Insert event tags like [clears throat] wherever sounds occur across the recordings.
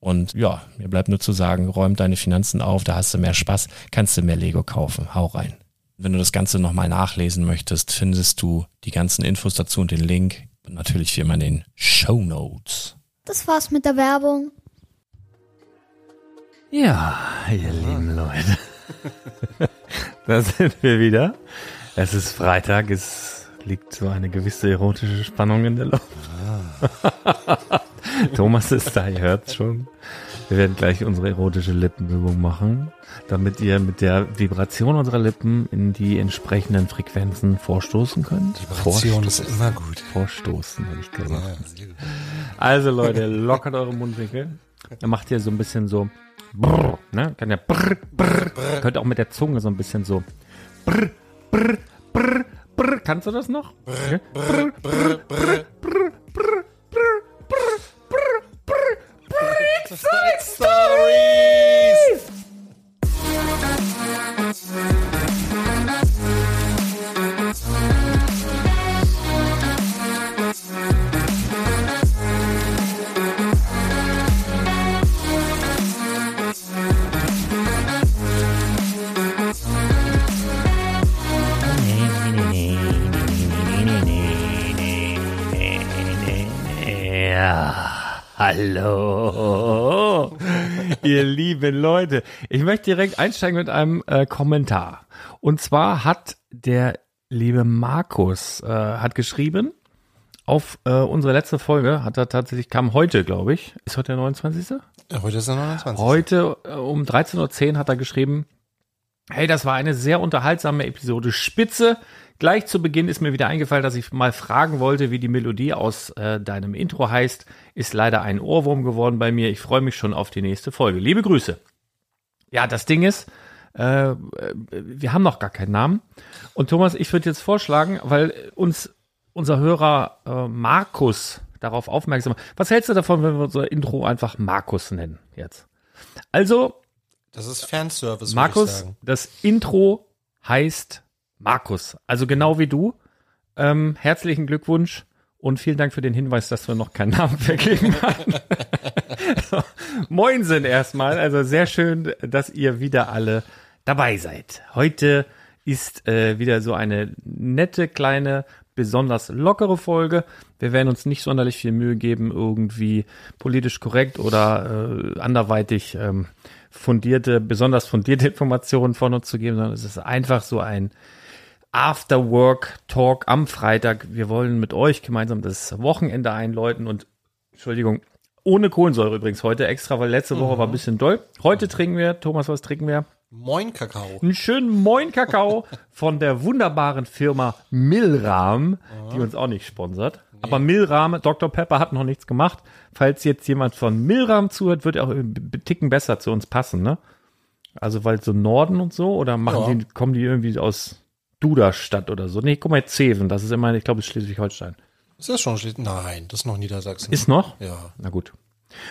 Und ja, mir bleibt nur zu sagen, räum deine Finanzen auf, da hast du mehr Spaß, kannst du mehr Lego kaufen. Hau rein. Wenn du das Ganze nochmal nachlesen möchtest, findest du die ganzen Infos dazu und den Link. Und natürlich wie immer in den Show Notes. Das war's mit der Werbung. Ja, ihr lieben Leute. [laughs] da sind wir wieder. Es ist Freitag, es liegt so eine gewisse erotische Spannung in der Luft. [laughs] [laughs] Thomas ist da, ihr hört schon. Wir werden gleich unsere erotische Lippenübung machen, damit ihr mit der Vibration unserer Lippen in die entsprechenden Frequenzen vorstoßen könnt. Vibration ist immer gut. Vorstoßen, habe ich gesagt. Ja, also Leute, lockert eure Mundwinkel. Dann macht ihr so ein bisschen so brr, ne? Kann ja brr, brr, brr. Könnt auch mit der Zunge so ein bisschen so brr, brr, brr, brr. Kannst du das noch? Brr, brr, brr, brr, brr, brr. Side Stories! Ja. Hallo, ihr lieben Leute. Ich möchte direkt einsteigen mit einem äh, Kommentar. Und zwar hat der liebe Markus äh, hat geschrieben auf äh, unsere letzte Folge, hat er tatsächlich, kam heute, glaube ich. Ist heute der 29.? Ja, heute ist der 29. Heute äh, um 13.10 Uhr hat er geschrieben, hey, das war eine sehr unterhaltsame Episode. Spitze. Gleich zu Beginn ist mir wieder eingefallen, dass ich mal fragen wollte, wie die Melodie aus äh, deinem Intro heißt. Ist leider ein Ohrwurm geworden bei mir. Ich freue mich schon auf die nächste Folge. Liebe Grüße. Ja, das Ding ist, äh, wir haben noch gar keinen Namen. Und Thomas, ich würde jetzt vorschlagen, weil uns unser Hörer äh, Markus darauf aufmerksam macht. Was hältst du davon, wenn wir unser Intro einfach Markus nennen jetzt? Also, Das ist Fanservice, Markus, das Intro heißt Markus. Also genau wie du. Ähm, herzlichen Glückwunsch und vielen Dank für den Hinweis, dass wir noch keinen Namen [laughs] vergeben haben. so, [laughs] Moinsen erstmal. Also sehr schön, dass ihr wieder alle dabei seid. Heute ist äh, wieder so eine nette, kleine, besonders lockere Folge. Wir werden uns nicht sonderlich viel Mühe geben, irgendwie politisch korrekt oder äh, anderweitig ähm, fundierte, besonders fundierte [laughs] Informationen von uns zu geben, sondern es ist einfach so ein After-Work-Talk am Freitag. Wir wollen mit euch gemeinsam das Wochenende einläuten und, Entschuldigung, ohne Kohlensäure übrigens heute extra, weil letzte Woche war ein bisschen doll. Heute trinken wir, Thomas, was trinken wir? Moin Kakao. Einen schönen Moin Kakao [laughs] von der wunderbaren Firma Milram, die uns auch nicht sponsert. Aber Milram, Dr. Pepper hat noch nichts gemacht. Falls jetzt jemand von Milram zuhört, wird er auch ein Ticken besser zu uns passen, ne? Also weil so Norden und so oder machen Ja. die, kommen die irgendwie aus Duderstadt oder so? Nee, guck mal, Zeven, das ist immer, ich glaube, es ist Schleswig-Holstein. Ist das schon Schleswig? Nein, das ist noch Niedersachsen. Ist noch? ja. Na gut.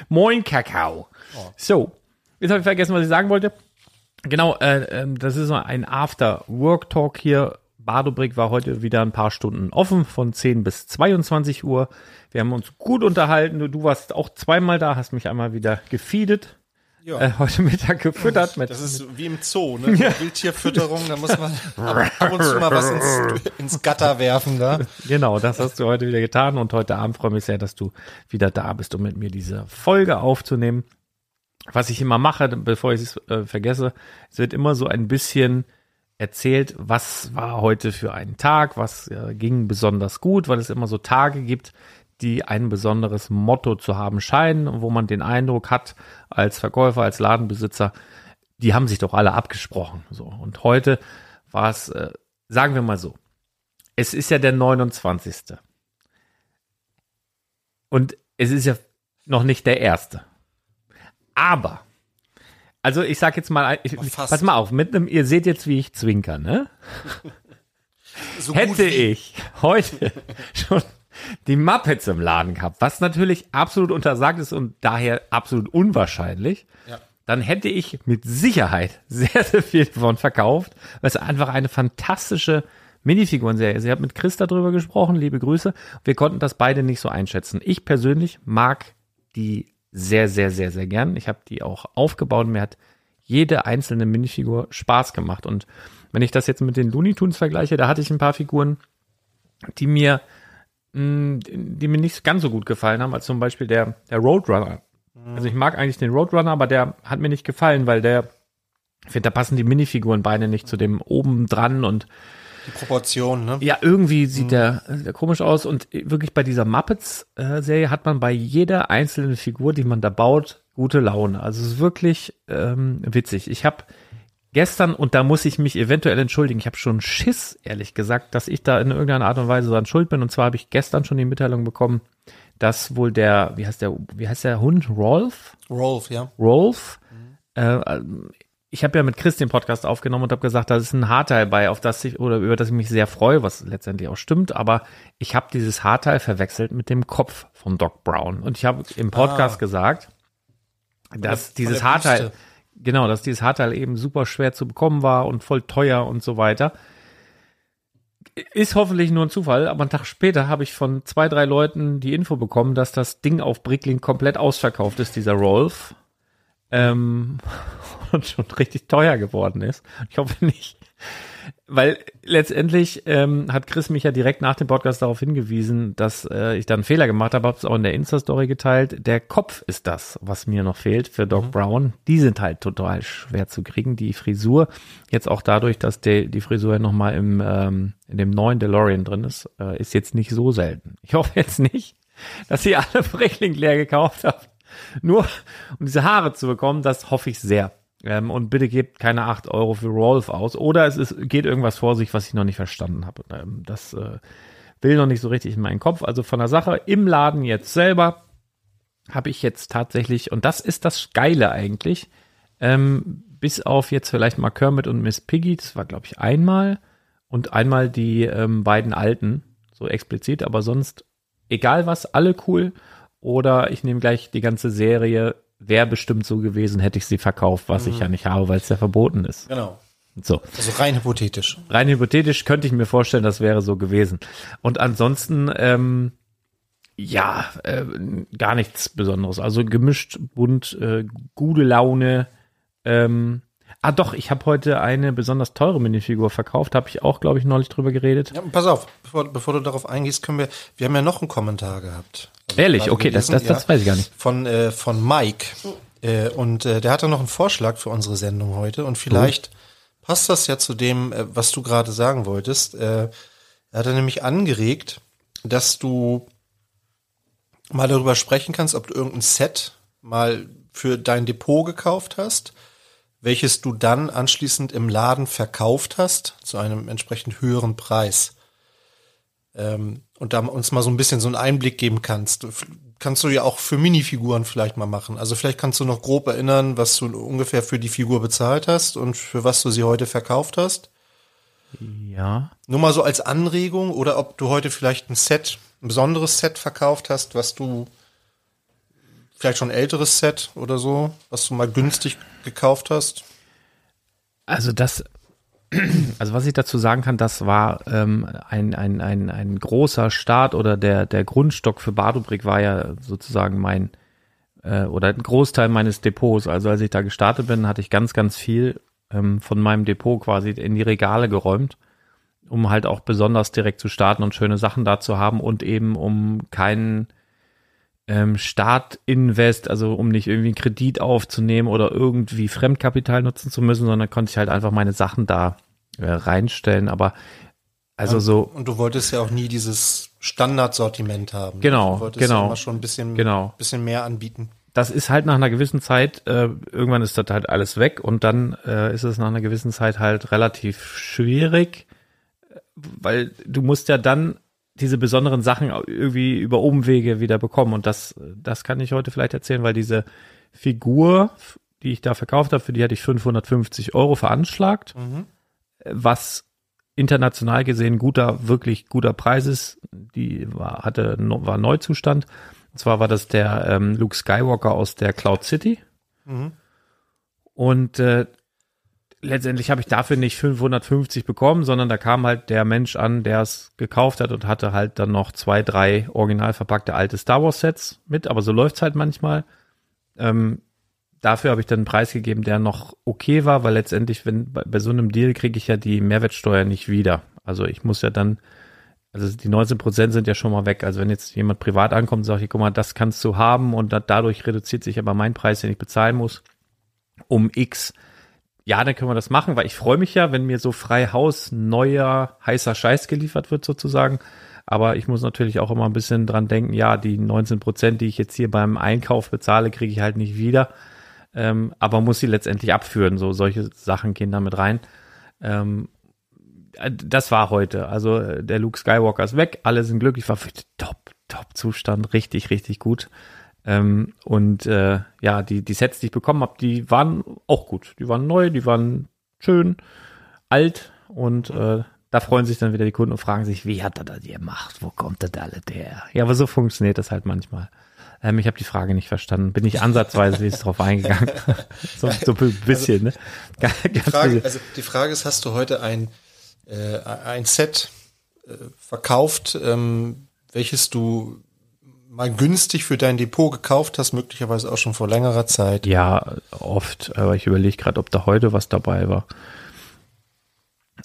Moin Kakao. So, jetzt habe ich vergessen, was ich sagen wollte. Genau, äh, ähm, das ist so ein After-Work-Talk hier. Badobrick war heute wieder ein paar Stunden offen, von 10 bis 22 Uhr. Wir haben uns gut unterhalten. Du, du warst auch zweimal da, hast mich einmal wieder gefeedet. Ja. Äh, heute Mittag gefüttert mit Das ist wie im Zoo, ne? Wildtierfütterung, da muss man [laughs] ab, und zu mal was ins, ins Gatter werfen, da. Genau, das hast du heute wieder getan und heute Abend freue ich mich sehr, dass du wieder da bist, um mit mir diese Folge aufzunehmen. Was ich immer mache, bevor ich es äh, vergesse, es wird immer so ein bisschen erzählt, was war heute für ein Tag, was äh, ging besonders gut, weil es immer so Tage gibt, die ein besonderes Motto zu haben scheinen, wo man den Eindruck hat, als Verkäufer, als Ladenbesitzer, die haben sich doch alle abgesprochen. So. Und heute war es, äh, sagen wir mal so, es ist ja der 29. Und es ist ja noch nicht der erste. Aber, also ich sag jetzt mal, ich, fast. pass mal auf, mit einem, ihr seht jetzt, wie ich zwinker, ne? [laughs] So Hätte ich heute [laughs] schon die Muppets im Laden gehabt, was natürlich absolut untersagt ist und daher absolut unwahrscheinlich, Ja. dann hätte ich mit Sicherheit sehr, sehr viel davon verkauft, weil es einfach eine fantastische Minifigurenserie ist. Ich habe mit Chris darüber gesprochen, liebe Grüße. Wir konnten das beide nicht so einschätzen. Ich persönlich mag die sehr, sehr, sehr, sehr gern. Ich habe die auch aufgebaut. Mir hat jede einzelne Minifigur Spaß gemacht. Und wenn ich das jetzt mit den Looney Tunes vergleiche, da hatte ich ein paar Figuren, die mir, mh, die mir nicht ganz so gut gefallen haben, als zum Beispiel der, der Roadrunner. Also ich mag eigentlich den Roadrunner, aber der hat mir nicht gefallen, weil der, ich finde, da passen die Minifiguren beide nicht zu dem oben dran und Die Proportion, ne? ja, irgendwie sieht der, der komisch aus und wirklich bei dieser Muppets-Serie hat man bei jeder einzelnen Figur, die man da baut, gute Laune. Also es ist wirklich ähm, witzig. Ich habe gestern, und da muss ich mich eventuell entschuldigen, ich habe schon Schiss, ehrlich gesagt, dass ich da in irgendeiner Art und Weise dran schuld bin. Und zwar habe ich gestern schon die Mitteilung bekommen, dass wohl der, wie heißt der, wie heißt der Hund, Rolf? Rolf, ja. Rolf. Äh, ich habe ja mit Chris den Podcast aufgenommen und habe gesagt, da ist ein Haarteil bei, auf das ich oder über das ich mich sehr freue, was letztendlich auch stimmt. Aber ich habe dieses Haarteil verwechselt mit dem Kopf von Doc Brown und ich habe im Podcast Ah. gesagt, dass dieses Haarteil, Büste. Genau, dass dieses Haarteil eben super schwer zu bekommen war und voll teuer und so weiter. Ist hoffentlich nur ein Zufall, aber einen Tag später habe ich von zwei, drei Leuten die Info bekommen, dass das Ding auf Bricklink komplett ausverkauft ist, dieser Rolf. Ähm, [laughs] und schon richtig teuer geworden ist. Ich hoffe nicht. Weil letztendlich ähm, hat Chris mich ja direkt nach dem Podcast darauf hingewiesen, dass äh, ich da einen Fehler gemacht habe, habe es auch in der Insta-Story geteilt. Der Kopf ist das, was mir noch fehlt für Doc Brown. Die sind halt total schwer zu kriegen. Die Frisur, jetzt auch dadurch, dass der, die Frisur ja nochmal im, ähm, in dem neuen DeLorean drin ist, äh, ist jetzt nicht so selten. Ich hoffe jetzt nicht, dass ihr alle [laughs] Breckling leer gekauft habt. Nur um diese Haare zu bekommen, das hoffe ich sehr. Ähm, und bitte gebt keine 8 Euro für Rolf aus. Oder es ist, geht irgendwas vor sich, was ich noch nicht verstanden habe. Ähm, das äh, will noch nicht so richtig in meinen Kopf. Also von der Sache im Laden jetzt selber habe ich jetzt tatsächlich, und das ist das Geile eigentlich, Ähm, bis auf jetzt vielleicht mal Kermit und Miss Piggy, das war glaube ich einmal und einmal die ähm, beiden alten, so explizit, aber sonst egal was, alle cool. Oder ich nehme gleich die ganze Serie, wäre bestimmt so gewesen, hätte ich sie verkauft, was ich ja nicht habe, weil es ja verboten ist. Genau. So. Also rein hypothetisch. Rein hypothetisch könnte ich mir vorstellen, das wäre so gewesen. Und ansonsten, ähm, ja, äh, gar nichts Besonderes. Also gemischt, bunt, äh, gute Laune. Ähm, ah doch, ich habe heute eine besonders teure Minifigur verkauft, habe ich auch, glaube ich, neulich drüber geredet. Ja, pass auf, bevor, bevor du darauf eingehst, können wir, wir haben ja noch einen Kommentar gehabt. Hab ich Ehrlich, okay, das, das, gelesen, das weiß ich gar nicht. Von, äh, von Mike. Äh, und äh, der hatte noch einen Vorschlag für unsere Sendung heute. Und vielleicht passt das ja zu dem, äh, was du gerade sagen wolltest. Äh, er hatte nämlich angeregt, dass du mal darüber sprechen kannst, ob du irgendein Set mal für dein Depot gekauft hast, welches du dann anschließend im Laden verkauft hast zu einem entsprechend höheren Preis. Ähm, und da uns mal so ein bisschen so einen Einblick geben kannst. Kannst du ja auch für Minifiguren vielleicht mal machen. Also vielleicht kannst du noch grob erinnern, was du ungefähr für die Figur bezahlt hast und für was du sie heute verkauft hast. Ja. Nur mal so als Anregung oder ob du heute vielleicht ein Set, ein besonderes Set verkauft hast, was du vielleicht schon ein älteres Set oder so, was du mal günstig gekauft hast. Also das, [clears throat] also was ich dazu sagen kann, das war ähm, ein, ein, ein, ein großer Start oder der, der Grundstock für Badobrick war ja sozusagen mein äh, oder ein Großteil meines Depots. Also als ich da gestartet bin, hatte ich ganz, ganz viel ähm, von meinem Depot quasi in die Regale geräumt, um halt auch besonders direkt zu starten und schöne Sachen da zu haben und eben um keinen ähm, Startinvest, also um nicht irgendwie einen Kredit aufzunehmen oder irgendwie Fremdkapital nutzen zu müssen, sondern konnte ich halt einfach meine Sachen da äh, reinstellen. Aber also so, Und du wolltest ja auch nie dieses Standardsortiment haben. Genau, Du wolltest genau. ja immer schon ein bisschen, Genau. bisschen mehr anbieten. das ist halt nach einer gewissen Zeit, äh, irgendwann ist das halt alles weg und dann äh, ist es nach einer gewissen Zeit halt relativ schwierig, weil du musst ja dann diese besonderen Sachen irgendwie über Umwege wieder bekommen und das, das kann ich heute vielleicht erzählen, weil diese Figur, die ich da verkauft habe, für die hatte ich 550 Euro veranschlagt, was international gesehen guter, wirklich guter Preis ist. Die war, hatte, war Neuzustand. Und zwar war das der ähm, Luke Skywalker aus der Cloud City. Und äh, letztendlich habe ich dafür nicht 550 bekommen, sondern da kam halt der Mensch an, der es gekauft hat und hatte halt dann noch zwei, drei original verpackte alte Star Wars Sets mit, aber so läuft's halt manchmal. Ähm, dafür habe ich dann einen Preis gegeben, der noch okay war, weil letztendlich, wenn bei, bei so einem Deal kriege ich ja die Mehrwertsteuer nicht wieder. Also ich muss ja dann, also die 19 Prozent sind ja schon mal weg. Also wenn jetzt jemand privat ankommt und sagt, ich, guck mal, das kannst du haben und da, dadurch reduziert sich aber mein Preis, den ich bezahlen muss, um X. Ja, dann können wir das machen, weil ich freue mich ja, wenn mir so frei Haus neuer heißer Scheiß geliefert wird sozusagen. Aber ich muss natürlich auch immer ein bisschen dran denken, ja, die 19 Prozent, die ich jetzt hier beim Einkauf bezahle, kriege ich halt nicht wieder. Ähm, aber muss sie letztendlich abführen. So solche Sachen gehen damit rein. Ähm, äh, das war heute. Also äh, der Luke Skywalker ist weg, alle sind glücklich, war wirklich top, top Zustand, richtig, richtig gut. Ähm, und äh, ja, die, die Sets, die ich bekommen habe, die waren auch gut. Die waren neu, die waren schön, alt und äh, da freuen sich dann wieder die Kunden und fragen sich, wie hat er das gemacht? Wo kommt das alle her? Ja, aber so funktioniert das halt manchmal. Ähm, ich habe die Frage nicht verstanden. Bin ich ansatzweise wie es drauf eingegangen? [laughs] so, so ein bisschen, ne? Ganz Die Frage, also die Frage ist, hast du heute ein, äh, ein Set äh, verkauft, ähm, welches du mal günstig für dein Depot gekauft hast, möglicherweise auch schon vor längerer Zeit? Ja, oft, aber ich überlege gerade, ob da heute was dabei war.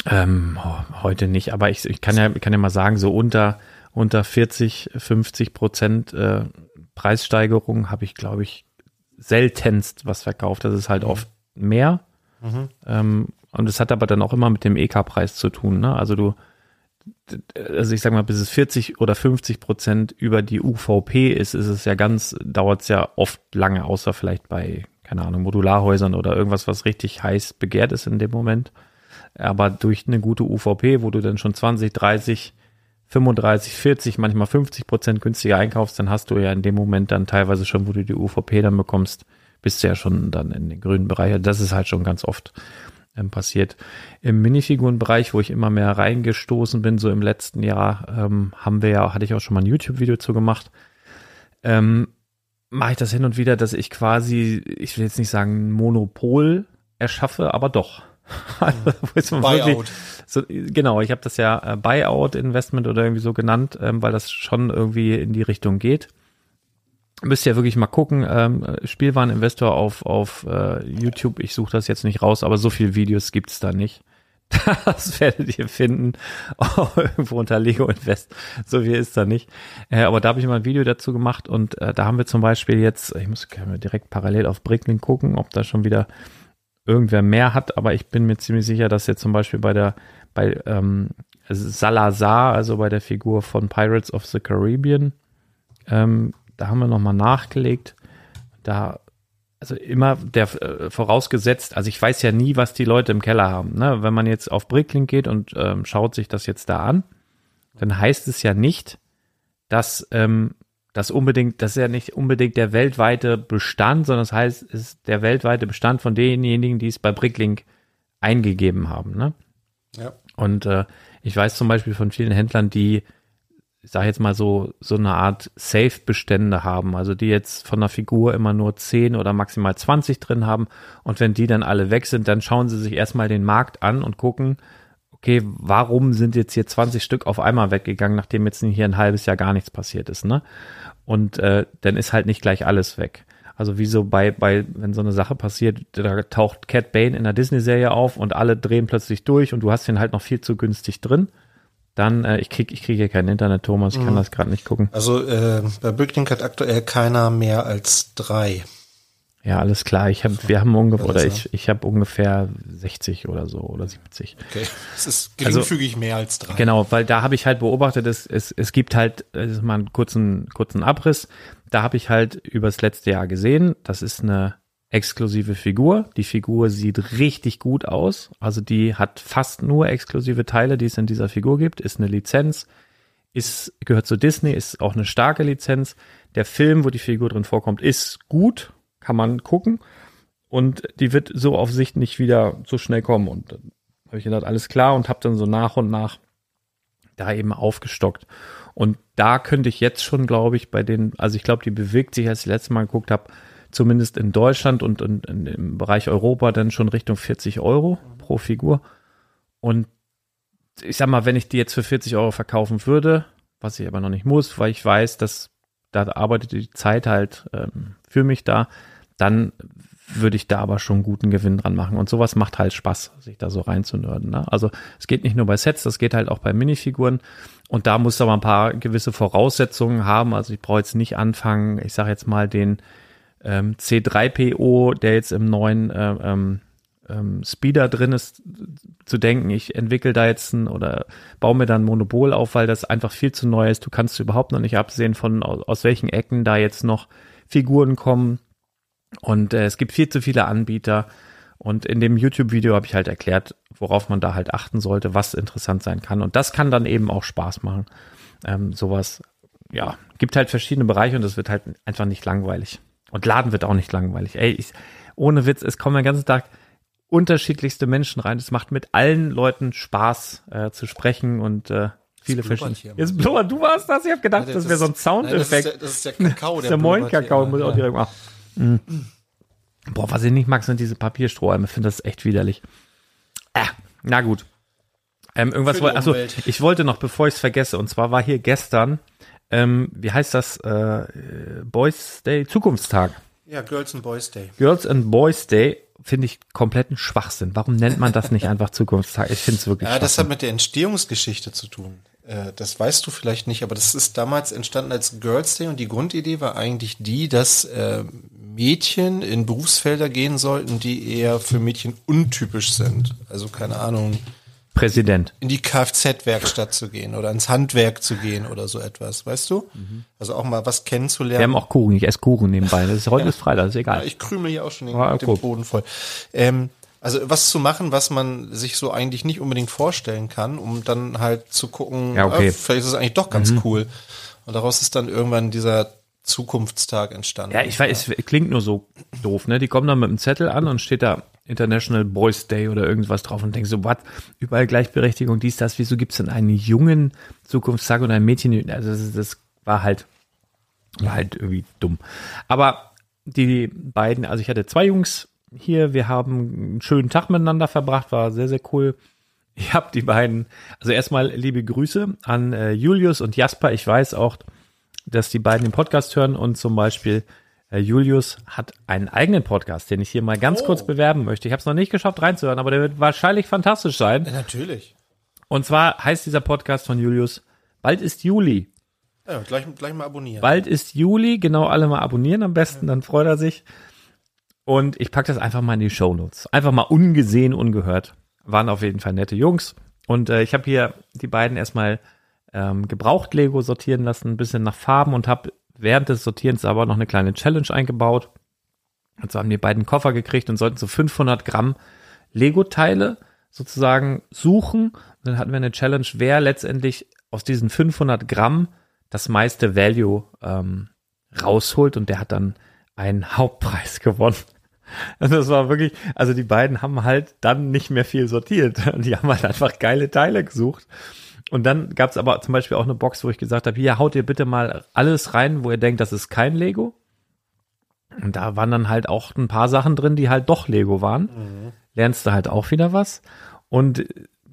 Ähm, oh, heute nicht, aber ich, ich kann ja, kann ja mal sagen, so unter, unter 40, 50 Prozent äh, Preissteigerung habe ich, glaube ich, seltenst was verkauft. Das ist halt oft mehr. Ähm, und es hat aber dann auch immer mit dem EK-Preis zu tun. Ne? Also du, also ich sag mal, bis es 40 oder 50 Prozent über die UVP ist, ist es ja ganz, dauert es ja oft lange, außer vielleicht bei, keine Ahnung, Modularhäusern oder irgendwas, was richtig heiß begehrt ist in dem Moment. Aber durch eine gute UVP, wo du dann schon 20, 30, 35, 40, manchmal 50 Prozent günstiger einkaufst, dann hast du ja in dem Moment dann teilweise schon, wo du die UVP dann bekommst, bist du ja schon dann in den grünen Bereich. Das ist halt schon ganz oft ähm, passiert. Im Minifigurenbereich, wo ich immer mehr reingestoßen bin, so im letzten Jahr, ähm, haben wir ja, hatte ich auch schon mal ein YouTube-Video zu gemacht. Ähm, mache ich das hin und wieder, dass ich quasi, ich will jetzt nicht sagen Monopol erschaffe, aber doch. [laughs] also, Buyout. So, genau, ich habe das ja äh, Buyout Investment oder irgendwie so genannt, ähm, weil das schon irgendwie in die Richtung geht. Müsst ihr wirklich mal gucken. Ähm, Spielwareninvestor auf, auf äh, YouTube, ich suche das jetzt nicht raus, aber so viele Videos gibt's da nicht. [laughs] Das werdet ihr finden. [laughs] Oh, irgendwo unter Lego Invest. So viel ist da nicht. Äh, aber da habe ich mal ein Video dazu gemacht und äh, da haben wir zum Beispiel jetzt, ich muss direkt parallel auf Bricklink gucken, ob da schon wieder irgendwer mehr hat, aber ich bin mir ziemlich sicher, dass jetzt zum Beispiel bei der, bei ähm, Salazar, also bei der Figur von Pirates of the Caribbean, ähm, da haben wir nochmal nachgelegt. Da, also immer der äh, vorausgesetzt, also ich weiß ja nie, was die Leute im Keller haben. Ne? Wenn man jetzt auf Bricklink geht und ähm, schaut sich das jetzt da an, dann heißt es ja nicht, dass ähm, das unbedingt, das ist ja nicht unbedingt der weltweite Bestand, sondern das heißt, es ist der weltweite Bestand von denjenigen, die es bei Bricklink eingegeben haben. Ne? Ja. Und äh, ich weiß zum Beispiel von vielen Händlern, die, ich sage jetzt mal so, so eine Art Safe-Bestände haben, also die jetzt von der Figur immer nur 10 oder maximal 20 drin haben. Und wenn die dann alle weg sind, dann schauen sie sich erstmal den Markt an und gucken, okay, warum sind jetzt hier 20 Stück auf einmal weggegangen, nachdem jetzt hier ein halbes Jahr gar nichts passiert ist, ne? Und äh, dann ist halt nicht gleich alles weg. Also wie so bei, bei, wenn so eine Sache passiert, da taucht Cat Bane in der Disney-Serie auf und alle drehen plötzlich durch und du hast den halt noch viel zu günstig drin. Dann, äh, ich krieg, ich kriege hier kein Internet, Thomas, ich kann mhm. das gerade nicht gucken. Also äh, bei Bricklink hat aktuell keiner mehr als drei. Ja, alles klar. Ich habe, wir haben ungefähr, oder ich, ich habe ungefähr 60 oder so oder 70. Okay, es ist geringfügig also, mehr als drei. Genau, weil da habe ich halt beobachtet, es, es, es gibt halt, das ist mal einen kurzen, kurzen Abriss. Da habe ich halt übers letzte Jahr gesehen, das ist eine exklusive Figur. Die Figur sieht richtig gut aus. Also die hat fast nur exklusive Teile, die es in dieser Figur gibt. Ist eine Lizenz, ist, gehört zu Disney, ist auch eine starke Lizenz. Der Film, wo die Figur drin vorkommt, ist gut kann man gucken. Und die wird so auf Sicht nicht wieder so schnell kommen. Und dann habe ich gedacht, alles klar und habe dann so nach und nach da eben aufgestockt. Und da könnte ich jetzt schon, glaube ich, bei den, also ich glaube, die bewegt sich, als ich das letzte Mal geguckt habe, zumindest in Deutschland und, und, und im Bereich Europa dann schon Richtung 40 Euro pro Figur. Und ich sag mal, wenn ich die jetzt für 40 Euro verkaufen würde, was ich aber noch nicht muss, weil ich weiß, dass da arbeitet die Zeit halt ähm, für mich da, dann würde ich da aber schon guten Gewinn dran machen. Und sowas macht halt Spaß, sich da so reinzunörden. Ne? Also es geht nicht nur bei Sets, das geht halt auch bei Minifiguren. Und da muss aber ein paar gewisse Voraussetzungen haben. Also ich brauche jetzt nicht anfangen, ich sage jetzt mal den ähm, C3PO, der jetzt im neuen äh, ähm, ähm, Speeder drin ist, zu denken, ich entwickle da jetzt ein oder baue mir dann ein Monopol auf, weil das einfach viel zu neu ist. Du kannst überhaupt noch nicht absehen von aus, aus welchen Ecken da jetzt noch Figuren kommen und äh, es gibt viel zu viele Anbieter. Und in dem YouTube-Video habe ich halt erklärt, worauf man da halt achten sollte, was interessant sein kann. Und das kann dann eben auch Spaß machen. Ähm, sowas, ja, gibt halt verschiedene Bereiche und es wird halt einfach nicht langweilig. Und Laden wird auch nicht langweilig. Ey, ich, ohne Witz, es kommen den ganzen Tag unterschiedlichste Menschen rein. Es macht mit allen Leuten Spaß äh, zu sprechen und äh, viele verschiedene. Jetzt blubbert, du warst das? Ich habe gedacht, ja, das, das wäre so ein Soundeffekt. Das, das, ist der Kakao, [laughs] der, der Moin-Kakao. Muss auch direkt machen. Mhm. Boah, was ich nicht mag, sind diese Papierstrohhalme. Ich finde das echt widerlich. Ah, na gut. Ähm, irgendwas wollte, achso, ich wollte noch, bevor ich es vergesse, und zwar war hier gestern, ähm, wie heißt das, äh, Boys Day, Zukunftstag. Ja, Girls and Boys Day. Girls and Boys Day finde ich kompletten Schwachsinn. Warum nennt man das nicht einfach Zukunftstag? Ich finde es wirklich Ja, das hat mit der Entstehungsgeschichte zu tun. Äh, das weißt du vielleicht nicht, aber das ist damals entstanden als Girls Day und die Grundidee war eigentlich die, dass äh, Mädchen in Berufsfelder gehen sollten, die eher für Mädchen untypisch sind. Also keine Ahnung. Präsident. In die Kfz-Werkstatt zu gehen oder ins Handwerk zu gehen oder so etwas, weißt du? Mhm. Also auch mal was kennenzulernen. Wir haben auch Kuchen, ich esse Kuchen nebenbei. Das ist heute ja. ist Freitag, ist egal. Ja, ich krümel hier auch schon den, ah, den Boden voll. Ähm, also was zu machen, was man sich so eigentlich nicht unbedingt vorstellen kann, um dann halt zu gucken, ja, okay. äh, vielleicht ist es eigentlich doch ganz mhm. cool. Und daraus ist dann irgendwann dieser Zukunftstag entstanden. Ja, ich weiß, es klingt nur so doof, ne? Die kommen dann mit einem Zettel an und steht da International Boys Day oder irgendwas drauf und denkst so, was? Überall Gleichberechtigung, dies, das, wieso gibt's denn einen jungen Zukunftstag und ein Mädchen? Also das, das war halt, war halt irgendwie dumm. Aber die beiden, also ich hatte zwei Jungs hier, wir haben einen schönen Tag miteinander verbracht, war sehr, sehr cool. Ich habe die beiden, also erstmal liebe Grüße an äh, Julius und Jasper. Ich weiß auch, dass die beiden den Podcast hören und zum Beispiel Julius hat einen eigenen Podcast, den ich hier mal ganz Oh. kurz bewerben möchte. Ich habe es noch nicht geschafft reinzuhören, aber der wird wahrscheinlich fantastisch sein. Ja, natürlich. Und zwar heißt dieser Podcast von Julius, bald ist Juli. Ja, gleich, gleich mal abonnieren. Bald ist Juli, genau alle mal abonnieren am besten, dann freut er sich. Und ich packe das einfach mal in die Shownotes. Einfach mal ungesehen, ungehört. Waren auf jeden Fall nette Jungs. Und äh, ich habe hier die beiden erstmal ähm, gebraucht Lego sortieren lassen, ein bisschen nach Farben und habe während des Sortierens aber noch eine kleine Challenge eingebaut. Und so haben die beiden Koffer gekriegt und sollten so 500 Gramm Lego-Teile sozusagen suchen. Und dann hatten wir eine Challenge, wer letztendlich aus diesen 500 Gramm das meiste Value ähm, rausholt und der hat dann einen Hauptpreis [laughs] gewonnen. Und das war wirklich, also die beiden haben halt dann nicht mehr viel sortiert. [laughs] Die haben halt einfach geile Teile gesucht. Und dann gab es aber zum Beispiel auch eine Box, wo ich gesagt habe, hier haut ihr bitte mal alles rein, wo ihr denkt, das ist kein Lego. Und da waren dann halt auch ein paar Sachen drin, die halt doch Lego waren. Lernst du halt auch wieder was. Und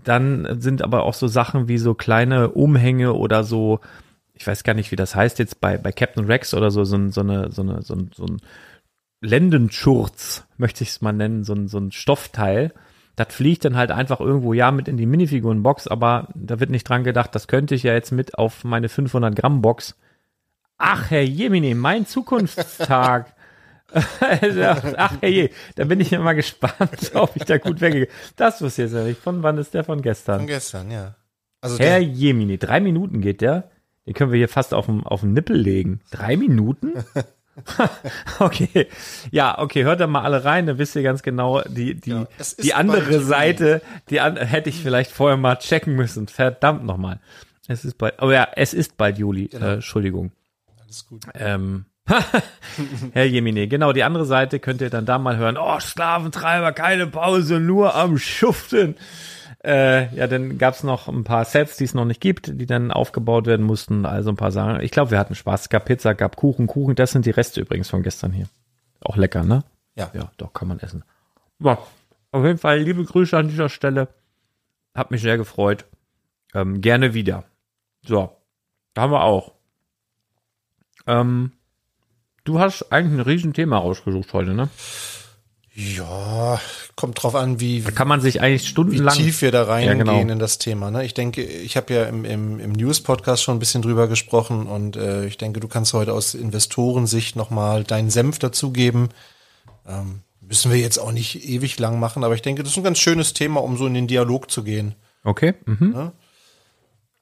dann sind aber auch so Sachen wie so kleine Umhänge oder so, ich weiß gar nicht, wie das heißt jetzt bei, bei Captain Rex oder so, so, ein- so eine, so eine, so so ein Lendenschurz, möchte ich es mal nennen, so ein, so ein Stoffteil. Das fliegt dann halt einfach irgendwo, ja, mit in die Minifigurenbox, aber da wird nicht dran gedacht, das könnte ich ja jetzt mit auf meine 500 Gramm Box. Ach, Herr Jemini, mein Zukunftstag. [laughs] Ach, herrje, da bin ich ja mal gespannt, [laughs] ob ich da gut weggehe. Das wusste ich jetzt nicht. Von wann ist der von Von gestern? gestern, ja. Also Herr Jemini, drei Minuten geht der. Den können wir hier fast auf den, auf den Nippel legen. Drei Minuten? [laughs] [laughs] okay. Ja, okay, hört da mal alle rein, dann wisst ihr ganz genau, die, die, Ja, die andere. Seite, die an, hätte ich vielleicht vorher mal checken müssen. Verdammt nochmal. Es ist bald, oh ja, es ist bald Juli. Genau. Äh, Entschuldigung. alles gut. Ähm, [laughs] Herr Jemine, genau, die andere Seite könnt ihr dann da mal hören. Oh, Sklaventreiber, keine Pause, nur am Schuften. Äh, ja, dann gab's noch ein paar Sets, die es noch nicht gibt, die dann aufgebaut werden mussten. Also ein paar Sachen. Ich glaube, wir hatten Spaß. Es gab Pizza, gab Kuchen, Kuchen. Das sind die Reste übrigens von gestern hier. Auch lecker, ne? Ja. Ja, doch, kann man essen. Ja, auf jeden Fall liebe Grüße an dieser Stelle. Hat mich sehr gefreut. Ähm, gerne wieder. So, da haben wir auch. Ähm, du hast eigentlich ein Riesenthema rausgesucht heute, ne? Ja, kommt drauf an, wie, Da kann man sich eigentlich wie stundenlang. tief wir da reingehen Ja, genau. in das Thema. Ne? Ich denke, ich habe ja im, im, im News-Podcast schon ein bisschen drüber gesprochen und äh, ich denke, du kannst heute aus Investorensicht nochmal deinen Senf dazugeben. Ähm, müssen wir jetzt auch nicht ewig lang machen, aber ich denke, das ist ein ganz schönes Thema, um so in den Dialog zu gehen. Okay. Mhm.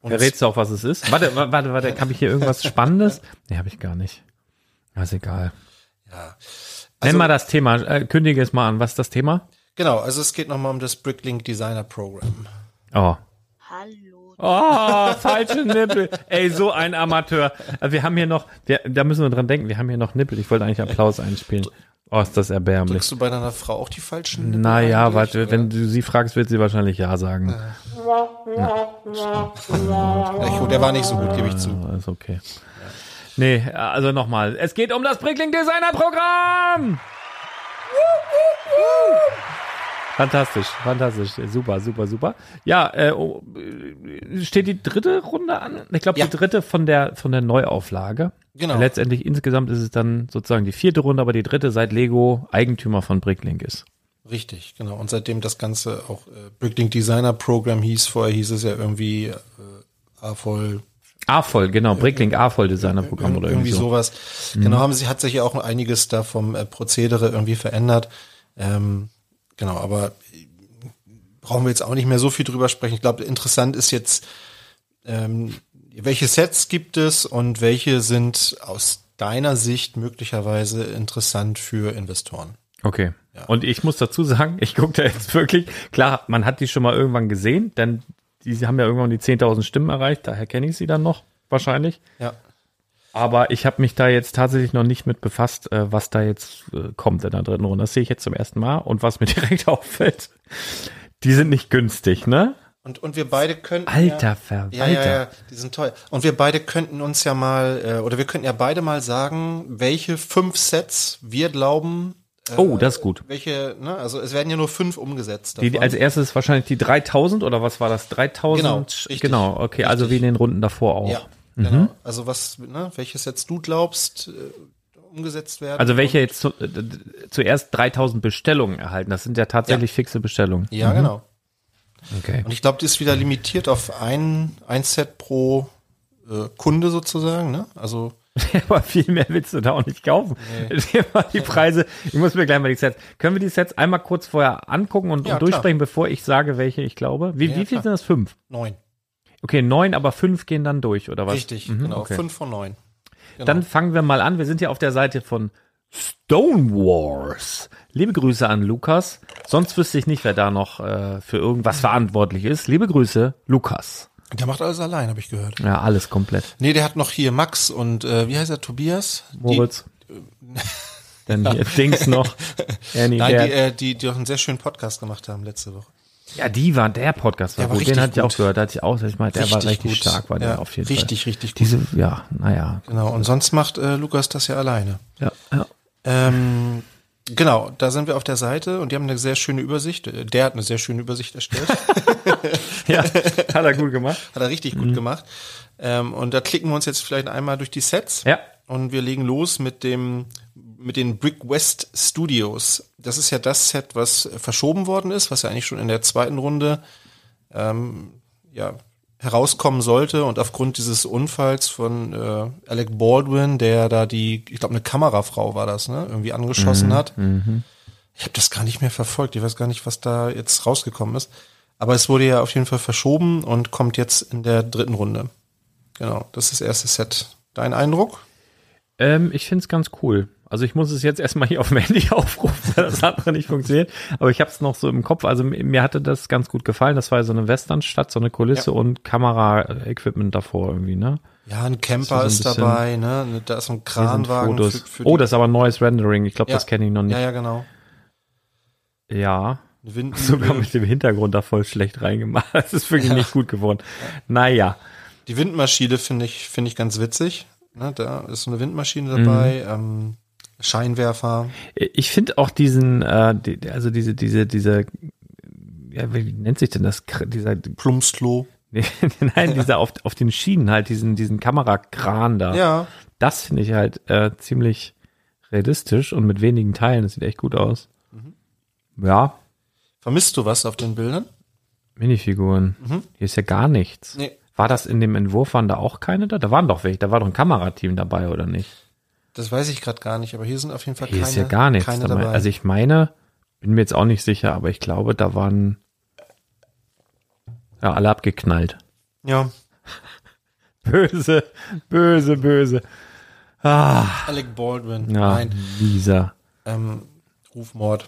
Und Verrätst du auch, was es ist? Warte, wa- warte, warte. Habe ich hier irgendwas [laughs] Spannendes? Nee, habe ich gar nicht. Ist egal. ja. Nenn Also- mal das Thema. Äh, kündige es mal an. Was ist das Thema? Genau, also es geht nochmal um das Bricklink Designer Program. Oh. Hallo. Oh, falsche Nippel. Ey, so ein Amateur. Äh, Wir haben hier noch, wir, da müssen wir dran denken, wir haben hier noch Nippel. Ich wollte eigentlich Applaus einspielen. Oh, ist das erbärmlich. Drückst du bei deiner Frau auch die falschen? Nippel Naja, oder? wenn du sie fragst, wird sie wahrscheinlich Ja sagen. Ja, gut, der war nicht so gut, gebe ich zu. Ja, ist okay. Nee, also nochmal. Es geht um das Brickling Designer Programm! Fantastisch, fantastisch. Super, super, super. Ja, äh, oh, äh, steht die dritte Runde an? Ich glaube, Ja. die dritte von der, von der Neuauflage. Genau. Letztendlich insgesamt ist es dann sozusagen die vierte Runde, aber die dritte seit Lego Eigentümer von Bricklink ist. Richtig, genau. Und seitdem das Ganze auch äh, Bricklink Designer Program hieß, vorher hieß es ja irgendwie äh, AFOL, A-Voll, genau, Bricklink A-Voll Designer Programm oder irgendwie irgendwie so. sowas. Genau, haben sie, hat sich ja auch einiges da vom äh, Prozedere irgendwie verändert. Ähm, genau, aber brauchen wir jetzt auch nicht mehr so viel drüber sprechen. Ich glaube, interessant ist jetzt, ähm, welche Sets gibt es und welche sind aus deiner Sicht möglicherweise interessant für Investoren? Okay. Und ich muss dazu sagen, ich gucke da jetzt wirklich, klar, man hat die schon mal irgendwann gesehen, denn die haben ja irgendwann die 10.000 Stimmen erreicht, daher kenne ich sie dann noch, wahrscheinlich. Ja. Aber ich habe mich da jetzt tatsächlich noch nicht mit befasst, äh, was da jetzt äh, kommt in der dritten Runde. Das sehe ich jetzt zum ersten Mal. Und was mir [laughs] direkt auffällt, die sind nicht günstig, ne? Und, und wir beide könnten. Alter ja, Verwalter. ja, ja, ja, die sind teuer. Und wir beide könnten uns ja mal, äh, oder wir könnten ja beide mal sagen, welche fünf Sets wir glauben. Äh, Oh, das ist gut. Welche, ne, also es werden ja nur fünf umgesetzt. Die, die davon. als erstes wahrscheinlich die 3000 oder was war das? 3000? Genau, richtig. Genau, okay, also Richtig. wie in den Runden davor auch. Ja, genau. Also was, ne, welche Sets du glaubst, äh, umgesetzt werden. Also welche jetzt zu, äh, zuerst 3000 Bestellungen erhalten. Das sind ja tatsächlich fixe Bestellungen. Ja, genau. Okay. Und ich glaube, die ist wieder limitiert auf ein, ein Set pro äh, Kunde sozusagen, ne? Also [laughs] Aber viel mehr willst du da auch nicht kaufen. Nee. [laughs] Die Preise, ich muss mir gleich mal die Sets. Können wir die Sets einmal kurz vorher angucken und, Ja, und durchsprechen, bevor ich sage, welche ich glaube? Wie, Ja, wie viel klar. sind das? Fünf? neun. Okay, neun, aber fünf gehen dann durch, oder was? Richtig, Mhm, genau. okay. Fünf von neun. Genau. Dann fangen wir mal an. Wir sind ja auf der Seite von Stone Wars. Liebe Grüße an Lukas. Sonst wüsste ich nicht, wer da noch äh, für irgendwas verantwortlich ist. Liebe Grüße, Lukas. Der macht alles allein, habe ich gehört. Ja, alles komplett. Nee, der hat noch hier Max und äh, wie heißt er, Tobias? Moritz. [laughs] Dann hier Dings noch. [laughs] Ernie, Die, nein, die, äh, die, die auch einen sehr schönen Podcast gemacht haben letzte Woche. Ja, die war, der Podcast war, Der war gut. Den richtig hatte ich auch gehört. Da hatte ich auch, ich meine, der war Richtig richtig gut. stark, war der Ja, auf jeden richtig, Fall. richtig gut. Diese, ja, naja. Genau. Und sonst macht äh, Lukas das ja alleine. Ja, ja. Ähm, genau, da sind wir auf der Seite und die haben eine sehr schöne Übersicht. Äh, Der hat eine sehr schöne Übersicht erstellt. [laughs] ja, hat er gut gemacht. Hat er richtig gut gemacht. Ähm, und da klicken wir uns jetzt vielleicht einmal durch die Sets. Ja. Und wir legen los mit dem, mit den Brick West Studios. Das ist ja das Set, was verschoben worden ist, was ja eigentlich schon in der zweiten Runde, ähm, ja, herauskommen sollte. Und aufgrund dieses Unfalls von äh, Alec Baldwin, der da die, ich glaube, eine Kamerafrau war das, ne, irgendwie angeschossen hat. Ich habe das gar nicht mehr verfolgt. Ich weiß gar nicht, was da jetzt rausgekommen ist. Aber es wurde ja auf jeden Fall verschoben und kommt jetzt in der dritten Runde. Genau, das ist das erste Set. Dein Eindruck? Ähm, ich find's ganz cool. Also ich muss es jetzt erstmal hier auf dem Handy [laughs] aufrufen, weil das andere nicht funktioniert. Aber ich habe es noch so im Kopf. Also mir hatte das ganz gut gefallen. Das war so eine Westernstadt, so eine Kulisse Ja. und Kamera-Equipment davor irgendwie, ne? Ja, ein Camper ist ist, so ein bisschen- dabei, ne? Da ist so ein Kranwagen für, für oh, das ist aber ein neues Rendering. Ich glaube, Ja. das kenne ich noch nicht. Ja, ja, genau. Ja. Windmühle. Sogar mit dem Hintergrund da voll schlecht reingemacht. Das ist wirklich nicht gut geworden. Naja. Die Windmaschine finde ich, finde ich ganz witzig. Ne? Da ist so eine Windmaschine dabei, Mhm. ähm, Scheinwerfer. Ich finde auch diesen, äh, die, also diese, diese, diese, ja, wie nennt sich denn das? Dieser, Plumpsklo. [laughs] Nein, dieser auf, auf den Schienen halt, diesen, diesen Kamerakran da. Ja. Das finde ich halt äh, ziemlich realistisch und mit wenigen Teilen. Das sieht echt gut aus. Ja, Vermisst du was auf den Bildern? Minifiguren. Hier ist ja gar nichts. Nee. War das in dem Entwurf, waren da auch keine da? Da waren doch welche, da war doch ein Kamerateam dabei, oder nicht? Das weiß ich gerade gar nicht, aber hier sind auf jeden Fall Hier keine, ist ja gar nichts dabei. Also ich meine, bin mir jetzt auch nicht sicher, aber ich glaube, da waren ja alle abgeknallt. ja, [laughs] Böse, böse, böse. Ah, Alec Baldwin. ja, Nein, Lisa. ähm, Rufmord.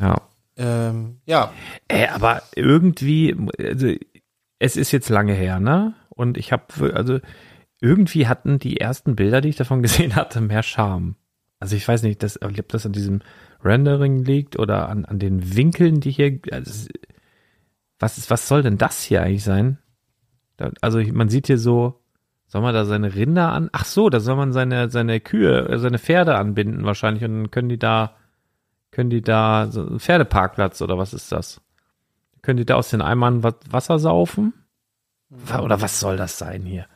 Ja. Ähm, ja, Ey, aber irgendwie, also es ist jetzt lange her, ne? Und ich habe, also irgendwie hatten die ersten Bilder, die ich davon [laughs] gesehen hatte, mehr Charme. Also ich weiß nicht, das, ob das an diesem Rendering liegt oder an, an den Winkeln, die hier, also, was ist, was soll denn das hier eigentlich sein? Also man sieht hier so, soll man da seine Rinder an? Ach so, da soll man seine, seine Kühe, äh, seine Pferde anbinden wahrscheinlich und dann können die da, können die da, so ein Pferdeparkplatz oder was ist das? Können die da aus den Eimern wa- Wasser saufen? Oder was soll das sein hier?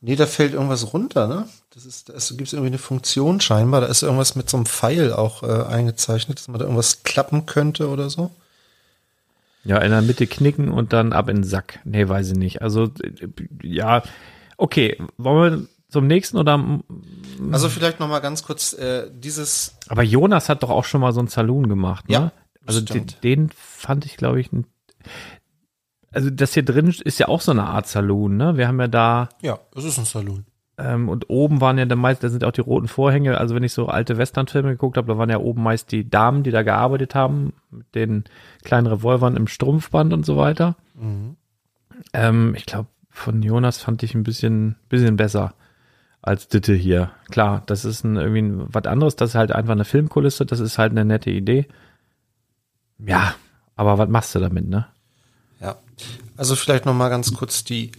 Nee, da fällt irgendwas runter, ne? Das ist, da gibt es irgendwie eine Funktion scheinbar. Da ist irgendwas mit so einem Pfeil auch äh, eingezeichnet, dass man da irgendwas klappen könnte oder so. Ja, in der Mitte knicken und dann ab in den Sack. Nee, weiß ich nicht. Also, ja, okay. Wollen wir zum nächsten oder? Also vielleicht noch mal ganz kurz äh, dieses Aber Jonas hat doch auch schon mal so einen Saloon gemacht, ne? Ja, Also den, den fand ich, glaube ich, ein, also das hier drin ist ja auch so eine Art Saloon, ne? Wir haben ja da, Ja, es ist ein Saloon. ähm, und oben waren ja dann meist, da sind auch die roten Vorhänge. Also wenn ich so alte Westernfilme geguckt habe, da waren ja oben meist die Damen, die da gearbeitet haben, mit den kleinen Revolvern im Strumpfband und so weiter. Ähm, ich glaube, von Jonas fand ich ein bisschen, bisschen besser. als Ditte hier. Klar, das ist ein, irgendwie ein, was anderes, das ist halt einfach eine Filmkulisse, das ist halt eine nette Idee. Ja, aber was machst du damit, ne? Ja. Also vielleicht noch mal ganz kurz die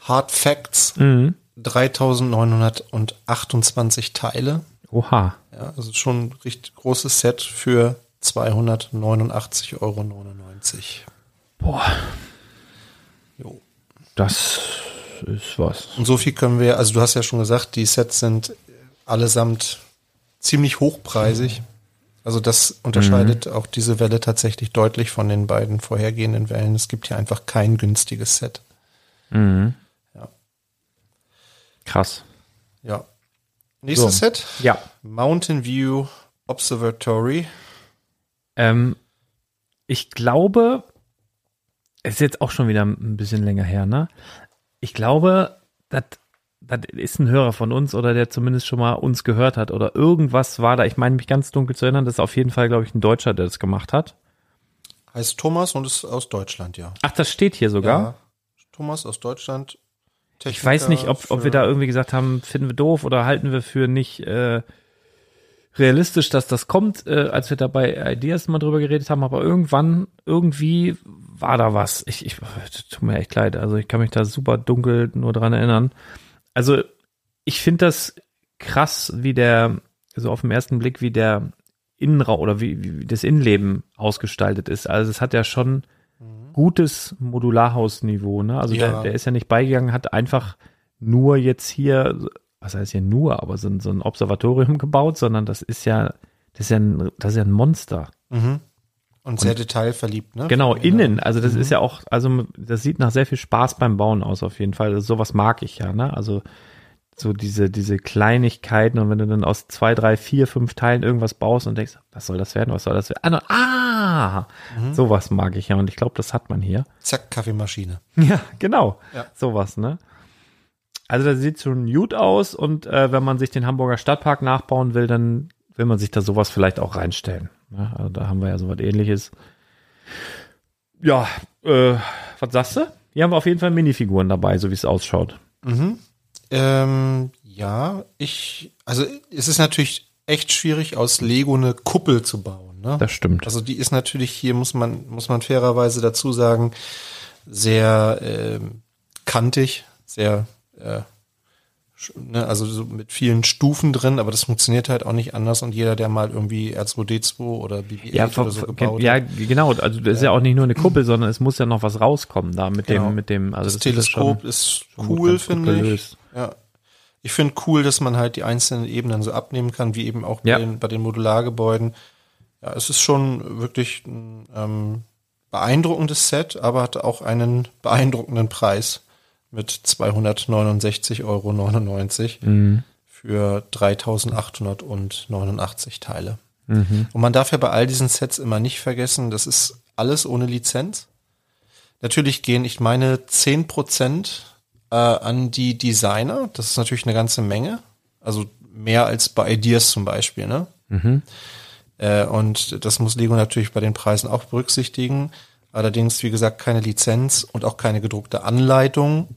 Hard Facts. Mhm. 3928 Teile. Oha. Ja, also schon ein richtig großes Set für 289,99 Euro. Boah, Jo. das ist was. Und so viel können wir, also du hast ja schon gesagt, die Sets sind allesamt ziemlich hochpreisig. Also das unterscheidet auch diese Welle tatsächlich deutlich von den beiden vorhergehenden Wellen. Es gibt hier einfach kein günstiges Set. Mhm. Ja. Krass. Ja. Nächstes So. Set. Ja. Mountain View Observatory. Ähm, ich glaube, es ist jetzt auch schon wieder ein bisschen länger her, ne? Ich glaube, das das ist ein Hörer von uns oder der zumindest schon mal uns gehört hat oder irgendwas war da. Ich meine mich ganz dunkel zu erinnern, das ist auf jeden Fall, glaube ich, ein Deutscher, der das gemacht hat. Heißt Thomas und ist aus Deutschland, ja. Ach, das steht hier sogar. Ja. Thomas aus Deutschland. Ich weiß nicht, ob, ob wir da irgendwie gesagt haben, finden wir doof oder halten wir für nicht äh, realistisch, dass das kommt, äh, als wir da bei Ideas mal drüber geredet haben, aber irgendwann, irgendwie war da was. Ich, ich tut mir echt leid. Also ich kann mich da super dunkel nur dran erinnern. Also ich finde das krass, wie der, so auf den ersten Blick, wie der Innenraum oder wie, wie das Innenleben ausgestaltet ist. Also es hat ja schon gutes Modularhausniveau, ne? Also Ja. der, der ist ja nicht beigegangen, hat einfach nur jetzt hier, was heißt hier nur, aber so ein, so ein Observatorium gebaut, sondern das ist ja, das ist ja ein, das ist ja ein Monster. Mhm. Und sehr detailverliebt, ne? Genau, innen. Also das ist ja auch, also das sieht nach sehr viel Spaß beim Bauen aus auf jeden Fall. Also sowas mag ich ja, ne? Also so diese, diese Kleinigkeiten und wenn du dann aus zwei, drei, vier, fünf Teilen irgendwas baust und denkst, was soll das werden, was soll das werden? Ah, ah sowas mag ich ja und ich glaube, das hat man hier. Zack, Kaffeemaschine. [laughs] Ja, genau. Ja. Sowas, ne? Also das sieht schon gut aus und äh, wenn man sich den Hamburger Stadtpark nachbauen will, dann will man sich da sowas vielleicht auch reinstellen. Ne? Also da haben wir ja sowas ähnliches. Ja, äh, was sagst du? Hier haben wir auf jeden Fall Minifiguren dabei, so wie es ausschaut. Ähm, ja, ich, also es ist natürlich echt schwierig, aus Lego eine Kuppel zu bauen. Ne? Das stimmt. Also die ist natürlich hier, muss man, muss man fairerweise dazu sagen, sehr ähm, kantig, sehr, äh, ne, also so mit vielen Stufen drin, aber das funktioniert halt auch nicht anders und jeder, der mal irgendwie R2D2 oder BB-8 Ja, oder so gebaut ja, genau. Also das ist ja auch nicht nur eine Kuppel, sondern es muss ja noch was rauskommen da mit Genau. dem, mit dem. Also Das, ist ja Teleskop schon- ist schon cool, ganz gut finde ich. Ja. Ich finde cool, dass man halt die einzelnen Ebenen so abnehmen kann, wie eben auch bei, Ja. den, bei den Modulargebäuden. Ja, es ist schon wirklich ein ähm, beeindruckendes Set, aber hat auch einen beeindruckenden Preis mit 269,99 Euro Mhm. für 3889 Teile. Mhm. Und man darf ja bei all diesen Sets immer nicht vergessen, das ist alles ohne Lizenz. Natürlich gehen, ich meine, 10% äh, an die Designer. Das ist natürlich eine ganze Menge. Also mehr als bei Ideas zum Beispiel, ne? Äh, und das muss Lego natürlich bei den Preisen auch berücksichtigen. Allerdings, wie gesagt, keine Lizenz und auch keine gedruckte Anleitung.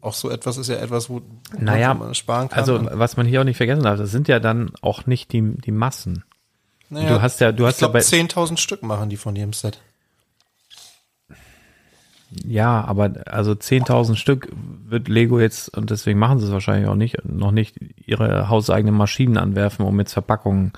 Auch so etwas ist ja etwas, wo Naja, man sparen kann. Also was man hier auch nicht vergessen darf, das sind ja dann auch nicht die, die Massen. naja, du hast ja- du hast ja bei- 10.000 Stück machen die von jedem Set. Ja, aber also 10.000 Stück wird Lego jetzt, und deswegen machen sie es wahrscheinlich auch nicht, noch nicht ihre hauseigenen Maschinen anwerfen, um jetzt Verpackungen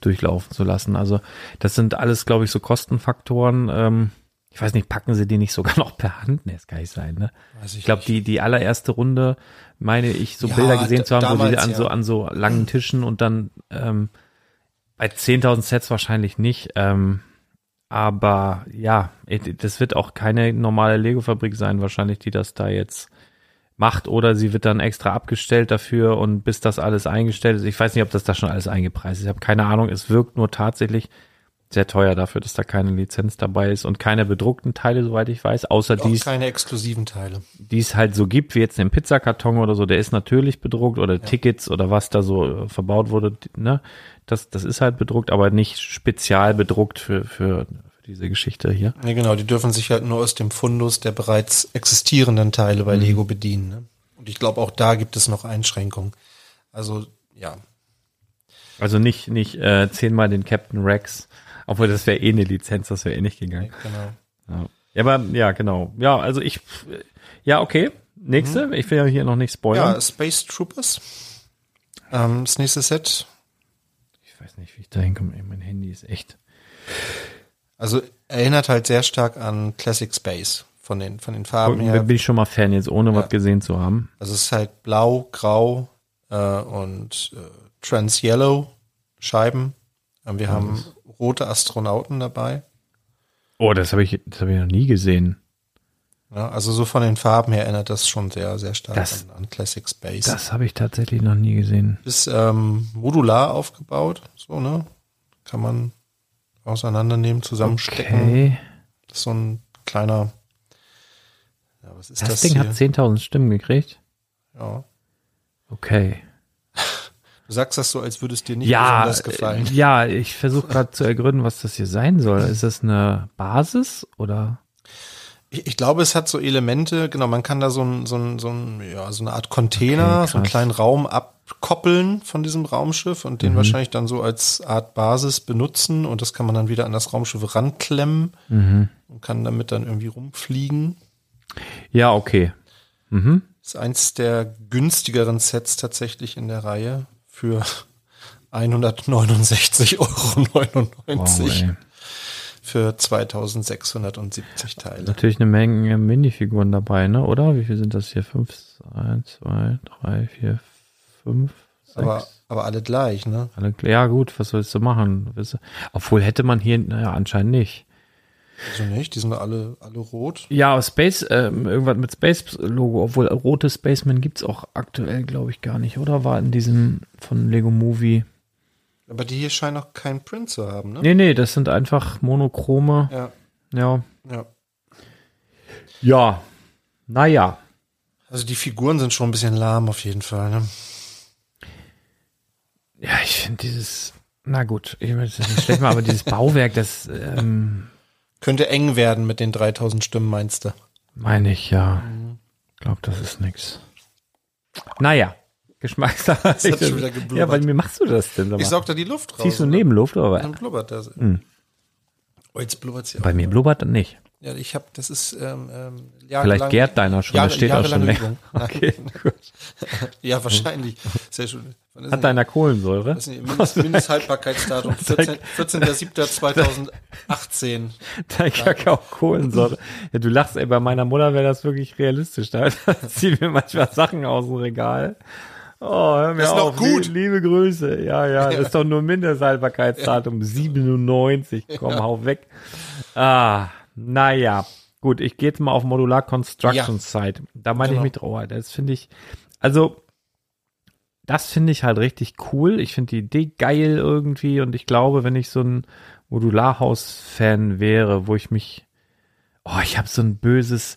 durchlaufen zu lassen. Also das sind alles, glaube ich, so Kostenfaktoren. Ähm, ich weiß nicht, packen sie die nicht sogar [laughs] noch per Hand? Nee, das kann nicht sein, ne? Weiß ich Ich glaube, die, die allererste Runde, meine ich, so Ja, Bilder gesehen zu haben, wo sie damals, an so, ja. an so langen Tischen und dann ähm, bei 10.000 Sets wahrscheinlich nicht. Ähm, aber ja, das wird auch keine normale Lego-Fabrik sein, wahrscheinlich, die das da jetzt macht. Oder sie wird dann extra abgestellt dafür und bis das alles eingestellt ist. Ich weiß nicht, ob das da schon alles eingepreist ist. Ich habe keine Ahnung. Es wirkt nur tatsächlich sehr teuer dafür, dass da keine Lizenz dabei ist und keine bedruckten Teile, soweit ich weiß, außer dies keine exklusiven Teile. die es halt so gibt, wie jetzt den Pizzakarton oder so, der ist natürlich bedruckt oder Tickets oder was da so äh, verbaut wurde, ne? Das, das ist halt bedruckt, aber nicht spezial bedruckt für, für, für diese Geschichte hier. Nee, genau, die dürfen sich halt nur aus dem Fundus der bereits existierenden Teile Mhm. bei Lego bedienen. Ne? Und ich glaube, auch da gibt es noch Einschränkungen. Also, ja. Also nicht, nicht äh, zehnmal den Captain Rex, obwohl das wäre eh eine Lizenz, das wäre eh nicht gegangen. Genau. Ja. aber ja, genau. Ja, also ich, ja, okay. Nächste, ich will ja hier noch nicht spoilern. Ja, Space Troopers. Ähm, das nächste Set. Ich weiß nicht, wie ich da hinkomme. Mein Handy ist echt. Also erinnert halt sehr stark an Classic Space von den, von den Farben Da her. bin ich schon mal Fan jetzt, ohne Ja. was gesehen zu haben. Also es ist halt blau, grau äh, und äh, trans yellow Scheiben. Ähm, wir haben rote Astronauten dabei. Oh, das habe ich, das habe ich noch nie gesehen. Ja, also so von den Farben her erinnert das schon sehr, sehr stark Das- an, an Classic Space. Das habe ich tatsächlich noch nie gesehen. ist ähm, modular aufgebaut, so, ne? Kann man auseinandernehmen, zusammenstecken. Okay. Das ist so ein kleiner. Ja, was ist Das, das, Ding hier? hat 10.000 Stimmen gekriegt. ja. Okay. [laughs] Du sagst das so, als würde es dir nicht Ja, besonders gefallen. äh, ja, ich versuche gerade zu ergründen, was das hier sein soll. Ist das eine Basis oder? Ich, ich glaube, es hat so Elemente, genau, man kann da so ein, so ein, so ein, ja, so eine Art Container, Okay, so einen kleinen Raum abkoppeln von diesem Raumschiff und Mhm. den wahrscheinlich dann so als Art Basis benutzen und das kann man dann wieder an das Raumschiff ranklemmen Mhm. und kann damit dann irgendwie rumfliegen. Ja, okay. Mhm. Ist eins der günstigeren Sets tatsächlich in der Reihe für 169,99 Euro Wow, für 2670 Teile. Natürlich eine Menge Minifiguren dabei, ne? Oder? Wie viel sind das hier? Fünf, eins, zwei, drei, vier, fünf, sechs. Aber, aber alle gleich, ne? Alle, ja, gut, was sollst du machen? Obwohl hätte man hier, naja, anscheinend nicht. Also nicht, die sind alle, alle rot. Ja, aber Space, ähm, irgendwas mit Space-Logo, obwohl rote Spaceman gibt's auch aktuell, glaube ich, gar nicht, oder? War in diesem von Lego Movie. Aber die hier scheinen auch keinen Print zu haben, ne? Nee, nee, das sind einfach monochrome. Ja, Ja. ja. Ja. Naja. Also die Figuren sind schon ein bisschen lahm auf jeden Fall, ne? Ja, ich finde dieses, na gut, ich will das nicht schlecht machen, aber dieses Bauwerk, das, ähm, Könnte eng werden mit den 3000 Stimmen, meinst du? meine ich, ja. Glaub, das ist nix. Naja. Geschmackssache. [laughs] hat schon wieder geblubbert. Ja, weil mir machst du das denn? Ich saug da die Luft raus. Ziehst du? Nebenluft oder Dann blubbert das. Oh, jetzt blubbert sie Bei mir blubbert das nicht. Ja, ich habe, das ist ähm, ähm, Vielleicht gärt deiner schon, Jahre, das steht auch schon länger. [laughs] Okay, [laughs] gut. Ja, wahrscheinlich. Sehr schön. Hat denn- deiner Kohlensäure? das ist Mindesthaltbarkeitsdatum [laughs] 14 14.07.2018. Dein Kakao Kohlensäure. Ja, du lachst, ey, bei meiner Mutter wäre das wirklich realistisch. Da ziehen wir manchmal Sachen aus dem Regal. Oh, hör mir Das ist noch auf. gut. Liebe, liebe Grüße. Ja, ja, das ist doch nur Mindesthaltbarkeitsdatum 97. Komm, hau weg. Ah, naja. Gut, ich gehe jetzt mal auf Modular Construction Ja. Site. Da meine Genau. ich mit drauf. Das finde ich, also, das finde ich halt richtig cool. Ich finde die Idee geil irgendwie und ich glaube, wenn ich so ein Modularhaus-Fan wäre, wo ich mich, oh, ich habe so ein böses,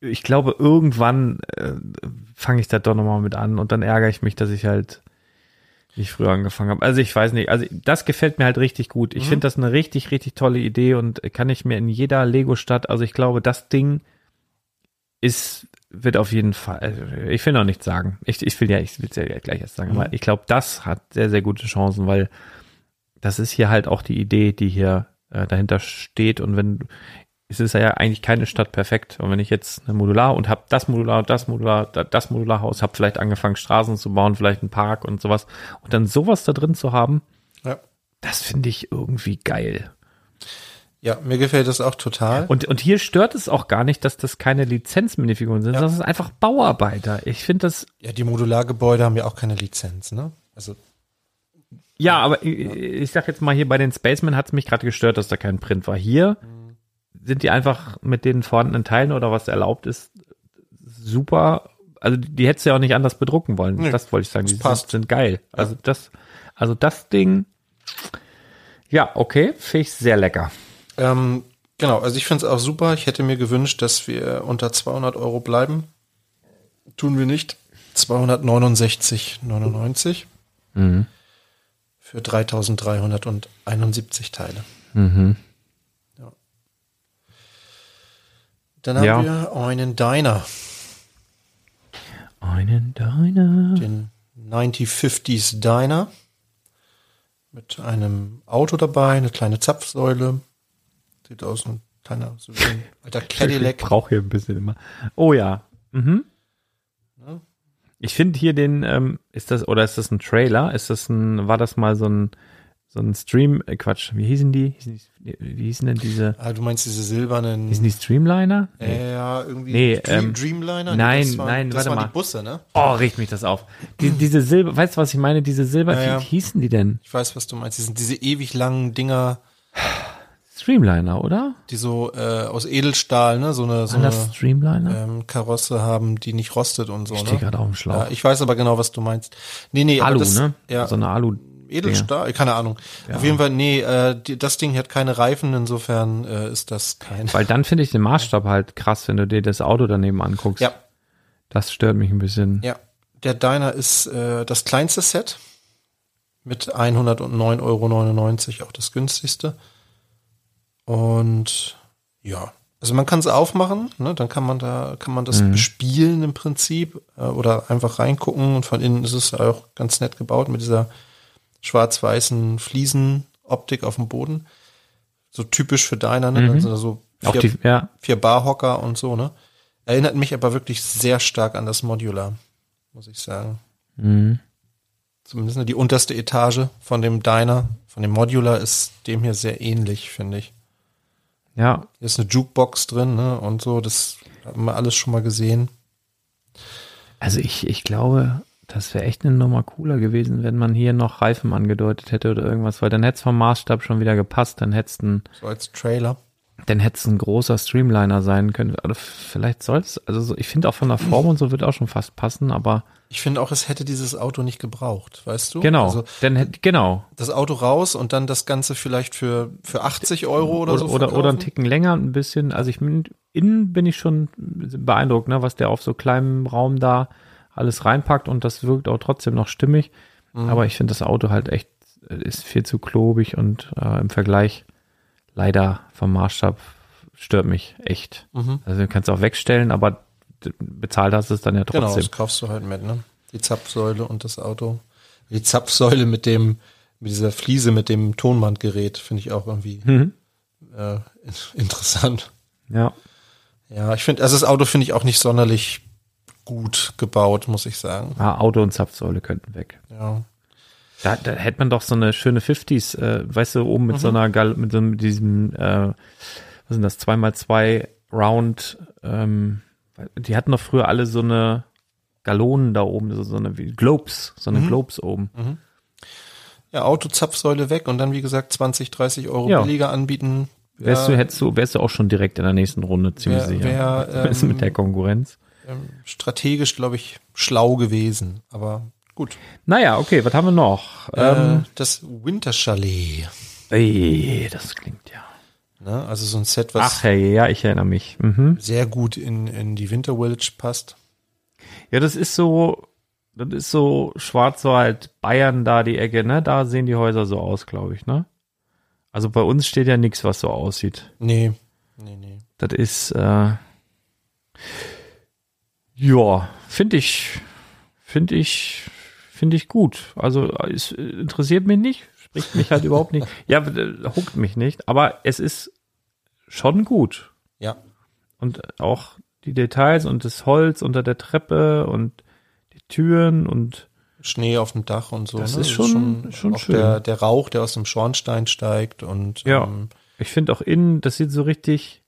ich glaube, irgendwann äh, fange ich da doch nochmal mit an und dann ärgere ich mich, dass ich halt nicht früher angefangen habe. Also ich weiß nicht, also das gefällt mir halt richtig gut. Ich finde das eine richtig, richtig tolle Idee und kann ich mir in jeder Lego-Stadt, also ich glaube, das Ding ist, wird auf jeden Fall, also ich will noch nichts sagen. Ich, ich will ja, ich will es ja gleich erst sagen, aber ich glaube, das hat sehr, sehr gute Chancen, weil das ist hier halt auch die Idee, die hier äh, dahinter steht und wenn es ist ja eigentlich keine Stadt perfekt. Und wenn ich jetzt eine Modular und habe das Modular, das Modular, da- das Modularhaus, habe vielleicht angefangen Straßen zu bauen, vielleicht einen Park und sowas und dann sowas da drin zu haben, Ja. das finde ich irgendwie geil. ja, mir gefällt das auch total. Und, und hier stört es auch gar nicht, dass das keine Lizenzminifiguren sind, Ja. sondern es ist einfach Bauarbeiter. Ich finde das, ja, die Modulargebäude haben ja auch keine Lizenz, ne? Also, ja, aber ich, ich sag jetzt mal hier bei den Spacemen hat es mich gerade gestört, dass da kein Print war. Hier sind die einfach mit den vorhandenen Teilen oder was erlaubt ist, super. Also die, hättest du ja auch nicht anders bedrucken wollen. Nee, das wollte ich sagen. Die passt. sind, sind geil. Also das, also das Ding, ja, okay, finde ich sehr lecker. ähm, genau, also ich finde es auch super. Ich hätte mir gewünscht, dass wir unter 200 Euro bleiben. Tun wir nicht. 269,99 Mhm. für 3371 Teile. Mhm. Dann haben Ja. wir einen Diner. Einen Diner. den 9050s Diner mit einem Auto dabei, eine kleine Zapfsäule. Sieht aus wie ein kleiner, so wie ein alter [laughs] Ich Cadillac. brauche hier ein bisschen immer. Oh ja. Mhm. Ich finde hier den, ähm, ist das, oder ist das ein Trailer? Ist das ein, war das mal so ein, so ein Stream, äh, Quatsch, wie hießen die? Hießen die- Wie hießen denn diese, Ah, du meinst diese silbernen. hießen die Streamliner? äh, ja, irgendwie Nee, Dream, ähm, Dreamliner? nein, das waren, nein, das warte waren mal. die Busse, ne? Oh, regt mich das auf. Die, diese Silber, weißt du, was ich meine? Diese Silber, Ja, ja. wie hießen die denn? Ich weiß, was du meinst. Die sind diese ewig langen Dinger, Streamliner, oder? die so äh, aus Edelstahl, ne? So eine, so eine Streamliner? ähm, Karosse haben, die nicht rostet und so. ich stehe Ne? gerade auf dem Schlauch. Ja, ich weiß aber genau, was du meinst. Nee, nee, Alu, das, ne? Ja, So eine Alu. Edelstahl, keine Ahnung. Auf jeden Fall, nee, äh, die, das Ding hat keine Reifen, insofern äh, ist das kein. Weil dann finde ich den Maßstab halt krass, wenn du dir das Auto daneben anguckst. Ja, Das stört mich ein bisschen. ja. Der Diner ist äh, das kleinste Set mit 109,99 Euro, auch das günstigste. Und ja, also man kann es aufmachen, ne? dann kann man da, kann man das bespielen im Prinzip äh, oder einfach reingucken und von innen ist es auch ganz nett gebaut mit dieser schwarz-weißen Fliesenoptik auf dem Boden. So typisch für Diner, ne? Dann sind da so vier, die, ja, vier Barhocker und so, ne? Erinnert mich aber wirklich sehr stark an das Modular, muss ich sagen. mhm. Zumindest ne, die unterste Etage von dem Diner, von dem Modular ist dem hier sehr ähnlich, finde ich. ja, Hier ist eine Jukebox drin, ne? Und so, das haben wir alles schon mal gesehen. Also ich, ich glaube, das wäre echt eine Nummer cooler gewesen, wenn man hier noch Reifen angedeutet hätte oder irgendwas, weil dann hätte es vom Maßstab schon wieder gepasst, dann hätte es ein, So als Trailer. dann hätte es ein großer Streamliner sein können. Oder vielleicht soll es, also so, ich finde auch von der Form und so wird auch schon fast passen, aber Ich finde auch, es hätte dieses Auto nicht gebraucht, weißt du? genau, Also dann genau. das Auto raus und dann das Ganze vielleicht für, für 80 Euro oder, Oder, so. oder, oder einen Ticken länger, ein bisschen, also ich bin, innen bin ich schon beeindruckt, ne, was der auf so kleinem Raum da alles reinpackt und das wirkt auch trotzdem noch stimmig. Mhm. Aber ich finde das Auto halt echt, ist viel zu klobig und äh, im Vergleich leider vom Maßstab stört mich echt. Mhm. Also du kannst auch wegstellen, aber bezahlt hast du es dann ja Genau, trotzdem. das kaufst du halt mit, ne? Die Zapfsäule und das Auto. Die Zapfsäule mit dem, mit dieser Fliese, mit dem Tonbandgerät, finde ich auch irgendwie Mhm. äh, [laughs] interessant. Ja. Ja, ich finde, also das Auto finde ich auch nicht sonderlich gut gebaut, muss ich sagen. Ah, Auto und Zapfsäule könnten weg. Ja. Da, da hätte man doch so eine schöne 50s, äh, weißt du, oben mit so einer Gal mit so einem, diesem, äh, was sind das, 2x2 Round, ähm, die hatten doch früher alle so eine Gallonen da oben, so, so eine wie Globes, so eine Globes oben. Ja, Auto, Zapfsäule weg und dann, wie gesagt, 20, 30 Euro Ja. billiger anbieten. Wärst du, hättest du, wärst du auch schon direkt in der nächsten Runde ziemlich wär- sicher. wär, ähm, [laughs] mit der Konkurrenz. Ähm, strategisch, glaube ich, schlau gewesen. Aber gut. Naja, okay, was haben wir noch? Ähm, Ähm, das Winterchalet. ey, das klingt ja. Ne? Also so ein Set, was Ach hey, ja, ich erinnere mich. Mhm. sehr gut in, in die Winter Village passt. Ja, das ist so, das ist so Schwarzwald, Bayern da die Ecke, ne? Da sehen die Häuser so aus, glaube ich, ne? Also bei uns steht ja nichts, was so aussieht. Nee, nee, nee. Das ist, äh, ja, finde ich, finde ich, finde ich gut. Also es interessiert mich nicht, spricht mich halt [laughs] überhaupt nicht. Ja, huckt mich nicht, aber es ist schon gut. Ja. Und auch die Details und das Holz unter der Treppe und die Türen und Schnee auf dem Dach und so. Das ne? ist schon- schon auch schön. Der, der Rauch, der aus dem Schornstein steigt und Ja. ähm, ich finde auch innen, das sieht so richtig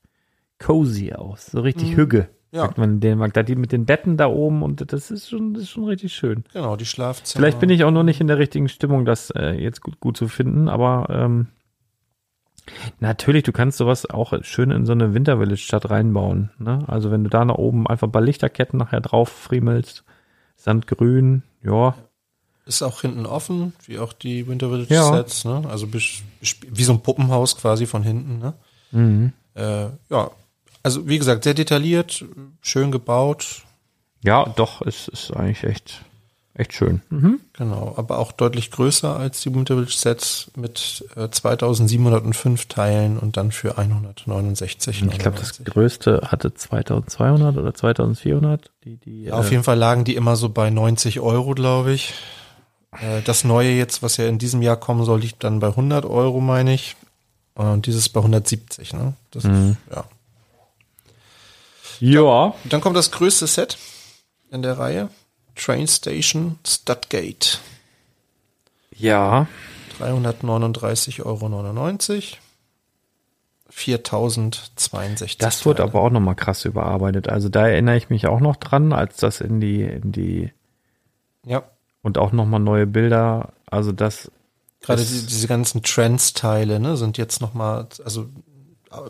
cozy aus, so richtig Hügge. Ja. Sagt man in Dänemark. Da die mit den Betten da oben und das ist schon, das ist schon richtig schön. genau, die Schlafzimmer. Vielleicht bin ich auch noch nicht in der richtigen Stimmung, das äh, jetzt gut, gut zu finden, aber ähm, natürlich, du kannst sowas auch schön in so eine Wintervillage-Stadt reinbauen. Ne? Also wenn du da nach oben einfach ein paar Lichterketten nachher drauf friemelst, Sandgrün, ja, Ist auch hinten offen, wie auch die Winter Village Ja. Sets, ne? Also wie so ein Puppenhaus quasi von hinten, ne? mhm. Äh, ja, also wie gesagt, sehr detailliert, schön gebaut. ja, doch, es ist eigentlich echt, Echt schön. Mhm. Genau, aber auch deutlich größer als die Wintervillage Sets mit äh, 2705 Teilen und dann für 169. Ich glaube, das größte hatte 2200 oder 2400. Die, die, Ja, auf äh, jeden Fall lagen die immer so bei 90 Euro, glaube ich. Äh, Das neue jetzt, was ja in diesem Jahr kommen soll, liegt dann bei 100 Euro, meine ich. Und dieses bei 170, ne? Das ist, ja. Ja, Dann kommt das größte Set in der Reihe. Train Station Studgate. ja. 339,99 Euro. 4062. Das wurde aber auch nochmal krass überarbeitet. Also da erinnere ich mich auch noch dran, als das in die, in die, Ja, und auch nochmal neue Bilder. Also das, gerade Es- die, diese ganzen Trends-Teile ne, sind jetzt nochmal, also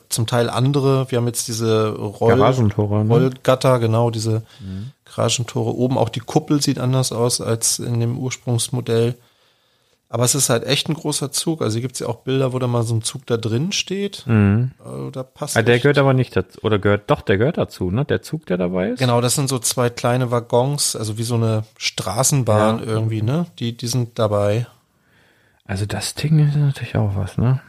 zum Teil andere. Wir haben jetzt diese Roll Garagentore, ne? Rollgatter, genau, diese Garagentore. Oben auch die Kuppel sieht anders aus als in dem Ursprungsmodell. Aber es ist halt echt ein großer Zug. Also hier gibt's ja auch Bilder, wo da mal so ein Zug da drin steht. Mhm. Also da passt Ah, der echt- gehört aber nicht dazu. Oder gehört, doch, der gehört dazu, ne? Der Zug, der dabei ist. Genau, das sind so zwei kleine Waggons, also wie so eine Straßenbahn Ja. irgendwie, ne? Die, die sind dabei. Also das Ding ist natürlich auch was, ne?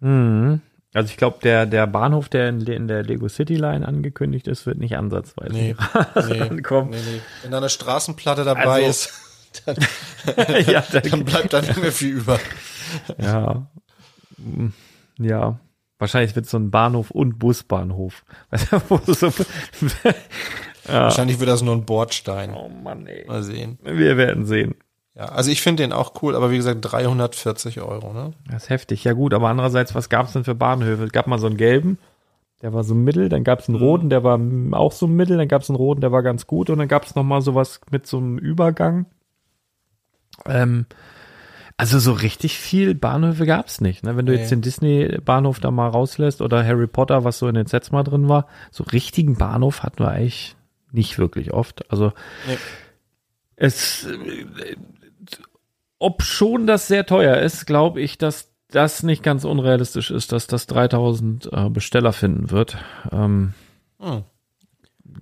Mhm. Also ich glaube, der, der Bahnhof, der in, in der Lego City Line angekündigt ist, wird nicht ansatzweise Nee, [laughs] nee, rankommen. nee, nee. Wenn da eine Straßenplatte dabei Also- ist, [laughs] dann, [laughs] ja, der, dann bleibt da nicht mehr viel über. ja. Ja. Wahrscheinlich wird so ein Bahnhof und Busbahnhof. Wahrscheinlich wird das nur ein Bordstein. oh Mann, ey. Mal sehen. Wir werden sehen. Ja, also ich finde den auch cool, aber wie gesagt, 340 Euro, ne? Das ist heftig. Ja gut, aber andererseits, was gab es denn für Bahnhöfe? Es gab mal so einen gelben, der war so mittel, dann gab es einen roten, der war auch so mittel, dann gab es einen roten, der war ganz gut und dann gab es noch mal sowas mit so einem Übergang. Ähm, also so richtig viel Bahnhöfe gab es nicht. Ne? Wenn du Nee. jetzt den Disney-Bahnhof da mal rauslässt oder Harry Potter, was so in den Sets mal drin war, so richtigen Bahnhof hatten wir eigentlich nicht wirklich oft. Also Nee. es, ob schon das sehr teuer ist, glaube ich, dass das nicht ganz unrealistisch ist, dass das 3000 äh, Besteller finden wird. Ähm, Hm.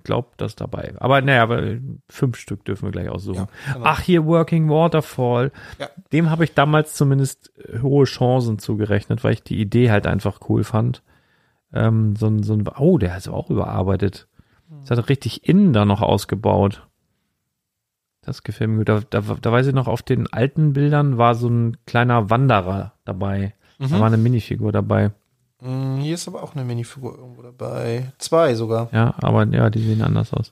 glaub das dabei. Aber naja, aber fünf Stück dürfen wir gleich aussuchen. Ja, genau. Ach, hier Working Waterfall. Ja. Dem habe ich damals zumindest hohe Chancen zugerechnet, weil ich die Idee halt einfach cool fand. Ähm, so ein, so ein, oh, der ist auch überarbeitet. Das hat richtig innen da noch ausgebaut. Das gefällt mir gut. Da, da, da weiß ich noch, auf den alten Bildern war so ein kleiner Wanderer dabei. Da war eine Minifigur dabei. Hm, Hier ist aber auch eine Minifigur irgendwo dabei. Zwei sogar. Ja, aber ja, die sehen anders aus.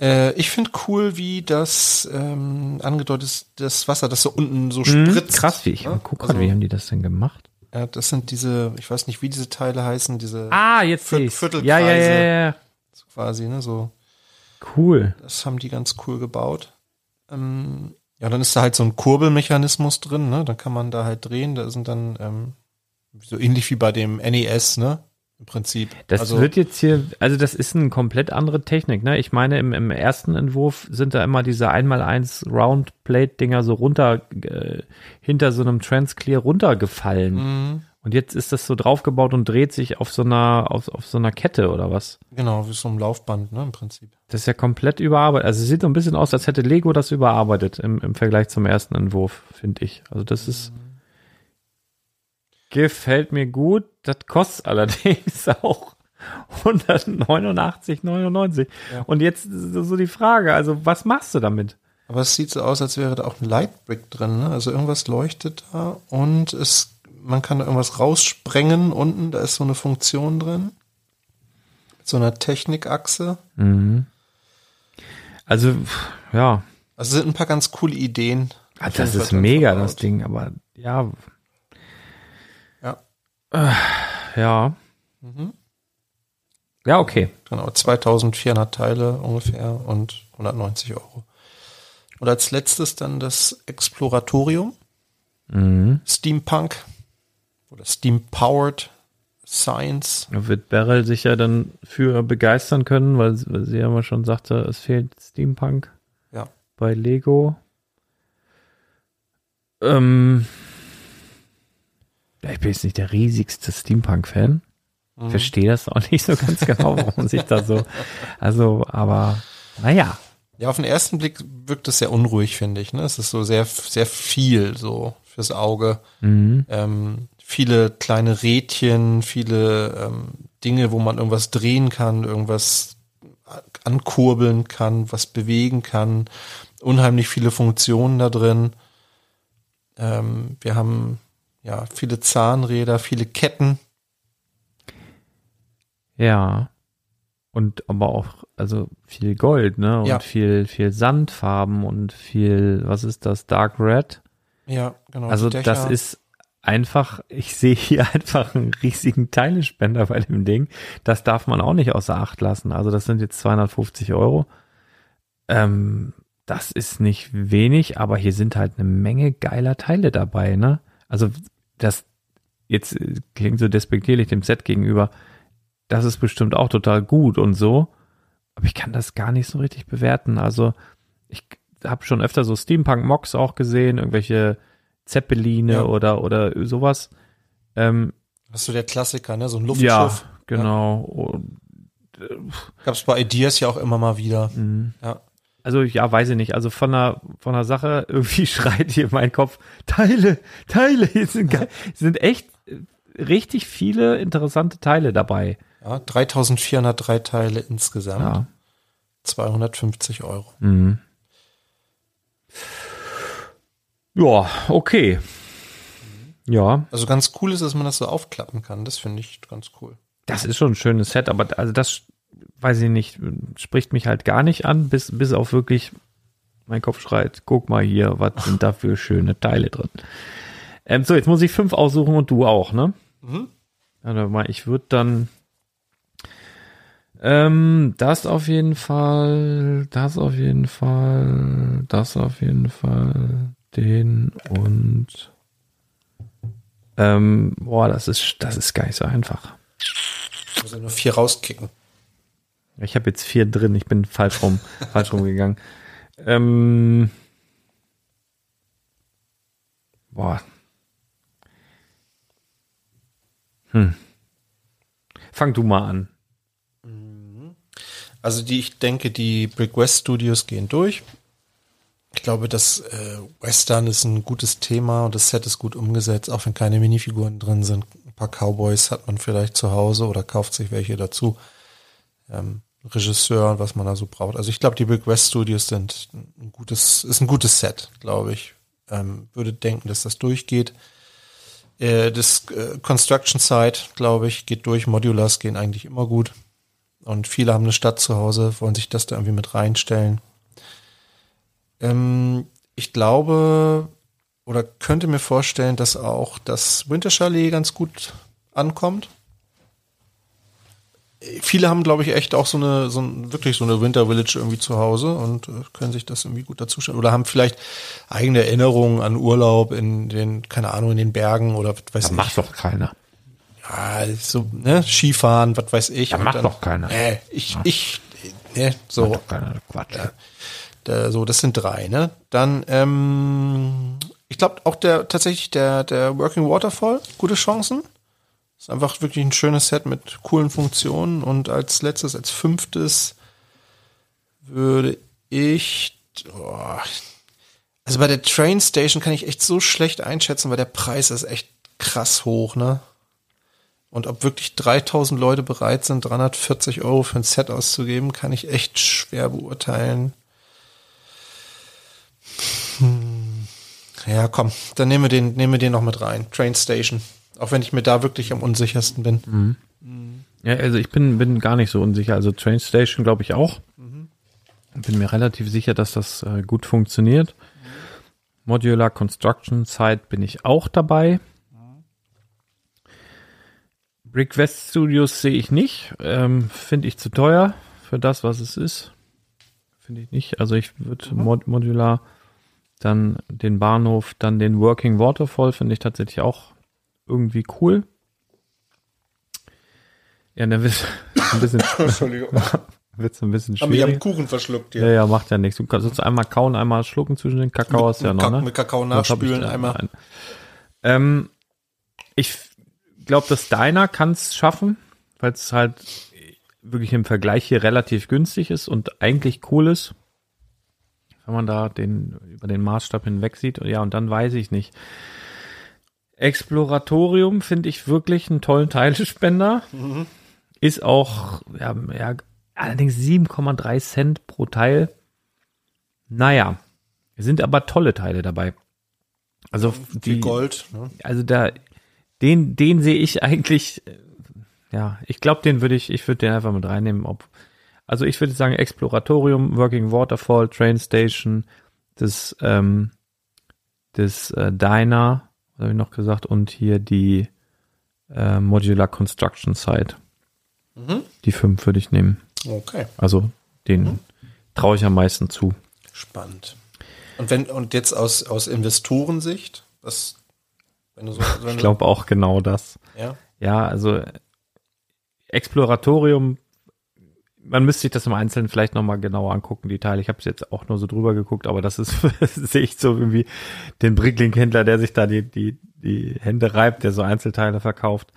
Äh, ich finde cool, wie das ähm, angedeutet ist, das Wasser, das so unten so Mhm, spritzt. krass, wie ich ne? guck Also, grad, wie haben die das denn gemacht? ja, das sind diese, ich weiß nicht, wie diese Teile heißen, diese Ah, jetzt. Viertelkreise. Ja, ja, ja, ja. so quasi, ne, so. Cool. Das haben die ganz cool gebaut. Ähm, ja, dann ist da halt so ein Kurbelmechanismus drin, ne? Dann kann man da halt drehen. Da sind dann ähm, so ähnlich wie bei dem NES, ne? Im Prinzip. Das also, wird jetzt hier, also das ist eine komplett andere Technik, ne? Ich meine, im, im ersten Entwurf sind da immer diese 1x1 Roundplate-Dinger so runter, äh, hinter so einem Transclear runtergefallen. Mhm. Und jetzt ist das so draufgebaut und dreht sich auf so einer, auf, auf so einer Kette oder was? genau, wie so ein Laufband, ne? Im Prinzip. Das ist ja komplett überarbeitet. Also es sieht so ein bisschen aus, als hätte Lego das überarbeitet im, im Vergleich zum ersten Entwurf, finde ich. Also das ist gefällt mir gut. Das kostet allerdings [laughs] auch 189,99. Ja. Und jetzt so die Frage, also was machst du damit? Aber es sieht so aus, als wäre da auch ein Lightbrick drin, ne? Also irgendwas leuchtet da und es, man kann da irgendwas raussprengen unten, da ist so eine Funktion drin. Mit so einer Technikachse. Also pff, ja, Also sind ein paar ganz coole Ideen. Ah, das ist mega das Ding, aber ja, Ja, ja. Mhm. Ja, okay. genau. 2400 Teile ungefähr und 190 Euro. Und als letztes dann das Exploratorium. Mhm. Steampunk oder Steam-Powered Science. Da wird Beryl sich ja dann für begeistern können, weil, sie- weil sie ja immer schon sagte, es fehlt Steampunk Ja. bei Lego. Ähm, ich bin jetzt nicht der riesigste Steampunk-Fan. Ich verstehe das auch nicht so ganz genau, warum sich da so. Also, aber naja. Ja, auf den ersten Blick wirkt es sehr unruhig, finde ich. Ne? Es ist so sehr, sehr viel so fürs Auge. Ähm, viele kleine Rädchen, viele ähm, Dinge, wo man irgendwas drehen kann, irgendwas ankurbeln kann, was bewegen kann. Unheimlich viele Funktionen da drin. Ähm, wir haben ja viele Zahnräder, viele Ketten. Ja. Und aber auch, also viel Gold, ne? Und Ja. viel, viel Sandfarben und viel, was ist das? Dark Red. Ja, genau. Also das ist einfach, ich sehe hier [laughs] einfach einen riesigen Teilespender bei dem Ding. Das darf man auch nicht außer Acht lassen. Also das sind jetzt 250 Euro. Ähm, das ist nicht wenig, aber hier sind halt eine Menge geiler Teile dabei, ne? Also das jetzt äh, klingt so despektierlich dem Set gegenüber. Das ist bestimmt auch total gut und so. Aber ich kann das gar nicht so richtig bewerten. Also ich habe schon öfter so Steampunk-Mocks auch gesehen, irgendwelche Zeppeline Ja. oder, oder sowas. Ähm, Das ist so der Klassiker, ne? So ein ja, Luftschiff. genau. Und, Gab es bei Ideas ja auch immer mal wieder. mh. Ja. also ja, weiß ich nicht. Also von der, von der Sache, irgendwie schreit hier mein Kopf, Teile, Teile, hier sind, geil, sind echt richtig viele interessante Teile dabei. Ja, 3403 Teile insgesamt. Ja. 250 Euro. Mhm. Ja, okay. Ja, Also ganz cool ist, dass man das so aufklappen kann. Das finde ich ganz cool. das ist schon ein schönes Set, aber also das weiß ich nicht, spricht mich halt gar nicht an, bis, bis auf wirklich mein Kopf schreit, guck mal hier, was sind da für schöne Teile drin. Ähm, so, jetzt muss ich fünf aussuchen und du auch, ne? Mhm. Warte mal, ich würde dann ähm, das auf jeden Fall, das auf jeden Fall, das auf jeden Fall, den und ähm, boah, das ist, das ist gar nicht so einfach. Ich muss ja nur vier rauskicken. Ich habe jetzt vier drin, ich bin falsch rum, [laughs] falsch rumgegangen. Ähm, boah. Hm. Fang du mal an. Also die, ich denke, die Brick West Studios gehen durch. Ich glaube, das äh, Western ist ein gutes Thema und das Set ist gut umgesetzt, auch wenn keine Minifiguren drin sind. Ein paar Cowboys hat man vielleicht zu Hause oder kauft sich welche dazu. Ähm, Regisseur und was man da so braucht. Also ich glaube, die Brick West Studios sind ein gutes, ist ein gutes Set, glaube ich. Ähm, würde denken, dass das durchgeht. Äh, das äh, Construction Side, glaube ich, geht durch. Modulars gehen eigentlich immer gut. Und viele haben eine Stadt zu Hause, wollen sich das da irgendwie mit reinstellen. Ähm, ich glaube oder könnte mir vorstellen, dass auch das Winter Chalet ganz gut ankommt. Viele haben, glaube ich, echt auch so eine, so ein, wirklich so eine Winter Village irgendwie zu Hause und äh, können sich das irgendwie gut dazustellen. Oder haben vielleicht eigene Erinnerungen an Urlaub in den, keine Ahnung, in den Bergen oder was weiß Das ich. macht doch keiner. Ja, so, ne, Skifahren, was weiß ich. Ja, macht dann- doch keiner. Nee, ich, ich, ne, so, Macht doch keiner. Quatsch. Da, so, das sind drei, ne? Dann, ähm, ich glaube auch der, tatsächlich der, der Working Waterfall, gute Chancen. Ist einfach wirklich ein schönes Set mit coolen Funktionen und als letztes, als fünftes würde ich, oh, also bei der Train Station kann ich echt so schlecht einschätzen, weil der Preis ist echt krass hoch, ne? Und ob wirklich 3000 Leute bereit sind, 340 Euro für ein Set auszugeben, kann ich echt schwer beurteilen. Hm. Ja, komm, dann nehmen wir den, nehmen wir den noch mit rein. Train Station. Auch wenn ich mir da wirklich am unsichersten bin. Ja, also ich bin, bin gar nicht so unsicher. Also Train Station glaube ich auch. Bin mir relativ sicher, dass das äh, gut funktioniert. Modular Construction Site bin ich auch dabei. Brick West Studios sehe ich nicht. Ähm, Finde ich zu teuer für das, was es ist. Finde ich nicht. Also ich würde Mod Modular, dann den Bahnhof, dann den Working Waterfall finde ich tatsächlich auch irgendwie cool. Ja, dann wird ein bisschen, [laughs] Entschuldigung. [laughs] wird's ein bisschen Haben mich am schwierig. Kuchen verschluckt Ja, hier. ja, macht ja nichts. Du kannst jetzt einmal kauen, einmal schlucken zwischen den Kakao hast du ja mit, noch, Kak- ne? mit Kakao hab nachspülen einmal. Nein. Ähm, ich glaube, das Diner kann es schaffen, weil es halt wirklich im Vergleich hier relativ günstig ist und eigentlich cool ist, wenn man da den über den Maßstab hinweg sieht. Ja, und dann weiß ich nicht. Exploratorium finde ich wirklich einen tollen Teilespender. Ist auch, ja, ja, allerdings 7,3 Cent pro Teil. Naja, sind aber tolle Teile dabei. Also Wie die, Gold. Ne? also da, den, den sehe ich eigentlich, äh, ja, ich glaube, den würde ich, ich würde den einfach mit reinnehmen. Ob, also ich würde sagen Exploratorium, Working Waterfall, Train Station, das, ähm, das äh, Diner, was habe ich noch gesagt, und hier die äh, Modular Construction Site. Die fünf würde ich nehmen. Okay, Also den traue ich am meisten zu. spannend. Und wenn und jetzt aus aus Investorensicht, was wenn du so wenn Ich glaube auch genau das. ja, Ja, also Exploratorium, man müsste sich das im Einzelnen vielleicht nochmal genauer angucken, die Teile. Ich habe es jetzt auch nur so drüber geguckt, aber das ist, [laughs] sehe ich so irgendwie den Bricklink-Händler, der sich da die, die, die Hände reibt, der so Einzelteile verkauft.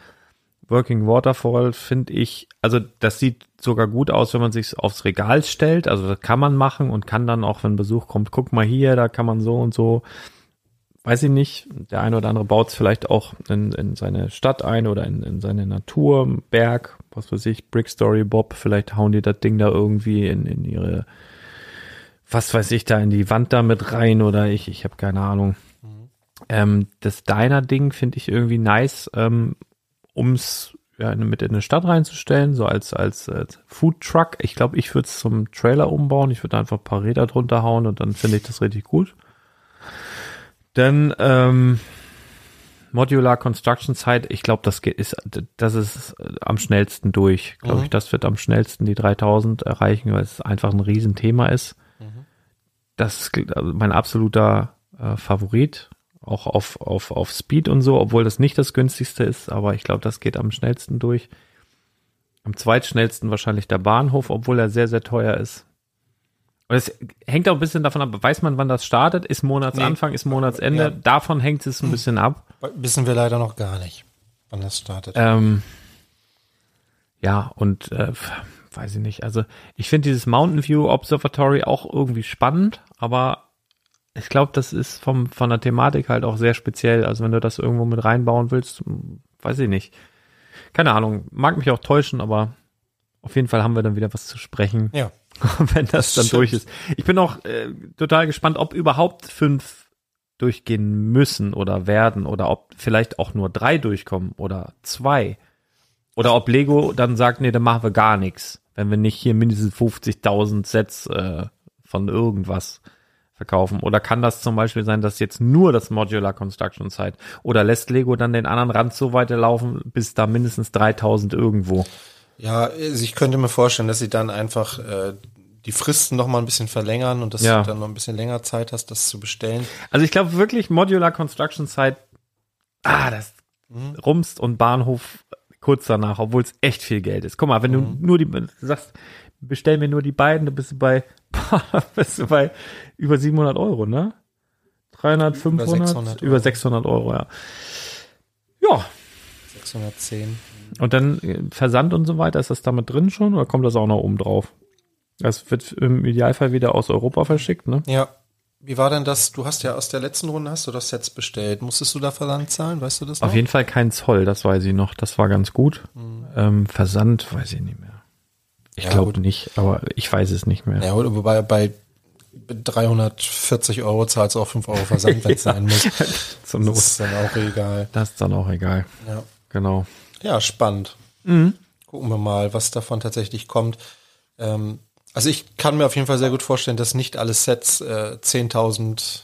Working Waterfall finde ich, also das sieht sogar gut aus, wenn man sich aufs Regal stellt. Also das kann man machen und kann dann auch, wenn Besuch kommt, guck mal hier, da kann man so und so weiß ich nicht, der eine oder andere baut es vielleicht auch in, in seine Stadt ein oder in, in seine Natur, Berg, was weiß ich, Brickstory Bob, vielleicht hauen die das Ding da irgendwie in, in ihre, was weiß ich, da in die Wand da mit rein oder ich, ich habe keine Ahnung. Ähm, das Diner-Ding finde ich irgendwie nice, ähm, ums ja, mit in eine Stadt reinzustellen, so als, als, als Food Truck. Ich glaube, ich würde es zum Trailer umbauen. Ich würde einfach ein paar Räder drunter hauen und dann finde ich das richtig gut. Dann ähm, Modular Construction Site, ich glaube, das geht, ist, das ist äh, am schnellsten durch. Glaube Mhm. ich, das wird am schnellsten die 3000 erreichen, weil es einfach ein Riesenthema ist. Das ist also mein absoluter äh, Favorit, auch auf, auf, auf Speed und so, obwohl das nicht das günstigste ist, aber ich glaube, das geht am schnellsten durch. Am zweitschnellsten wahrscheinlich der Bahnhof, obwohl er sehr, sehr teuer ist. Und es hängt auch ein bisschen davon ab, weiß man, wann das startet? Ist Monatsanfang, ist Monatsende? Ja. Davon hängt es ein bisschen ab. wissen wir leider noch gar nicht, wann das startet. Ähm, ja, und äh, weiß ich nicht. Also ich finde dieses Mountain View Observatory auch irgendwie spannend, aber ich glaube, das ist vom, von der Thematik halt auch sehr speziell. Also wenn du das irgendwo mit reinbauen willst, hm, weiß ich nicht. Keine Ahnung, mag mich auch täuschen, aber auf jeden Fall haben wir dann wieder was zu sprechen, ja, [laughs] wenn das, Das dann stimmt. durch ist. Ich bin auch äh, total gespannt, ob überhaupt fünf durchgehen müssen oder werden oder ob vielleicht auch nur drei durchkommen oder zwei. Oder ob Lego dann sagt, nee, dann machen wir gar nichts, wenn wir nicht hier mindestens 50.000 Sets äh, von irgendwas verkaufen. Oder kann das zum Beispiel sein, dass jetzt nur das Modular Construction Site oder lässt Lego dann den anderen Rand so weiterlaufen, bis da mindestens 3000 irgendwo. Ja, also ich könnte mir vorstellen, dass sie dann einfach äh, die Fristen noch mal ein bisschen verlängern und dass Ja. du dann noch ein bisschen länger Zeit hast, das zu bestellen. Also ich glaube wirklich Modular Construction Site, ah, das rumst und Bahnhof kurz danach, obwohl es echt viel Geld ist. Guck mal, wenn du nur die, du sagst, bestell mir nur die beiden, dann bist du bei, [laughs] bist du bei über 700 Euro, ne? 300, 500, über 600, 600 über 600 Euro, ja. Ja, 610. und dann äh, Versand und so weiter, ist das damit drin schon oder kommt das auch noch oben drauf? Das wird im Idealfall wieder aus Europa verschickt, ne? Ja. Wie war denn das? Du hast ja aus der letzten Runde hast du das Sets bestellt. Musstest du da Versand zahlen? Weißt du das noch? Auf jeden Fall kein Zoll, das weiß ich noch. Das war ganz gut. Ähm, Versand weiß ich nicht mehr. Ich Ja, glaube nicht, aber ich weiß es nicht mehr. Ja, wobei bei 340 Euro zahlst du auch 5 Euro Versand, [laughs] wenn es sein muss. [laughs] Das Not. ist dann auch egal. Das ist dann auch egal. Ja, Genau. Ja spannend. Mhm. Gucken wir mal, was davon tatsächlich kommt. Ähm, also ich kann mir auf jeden Fall sehr gut vorstellen, dass nicht alle Sets äh, 10.000,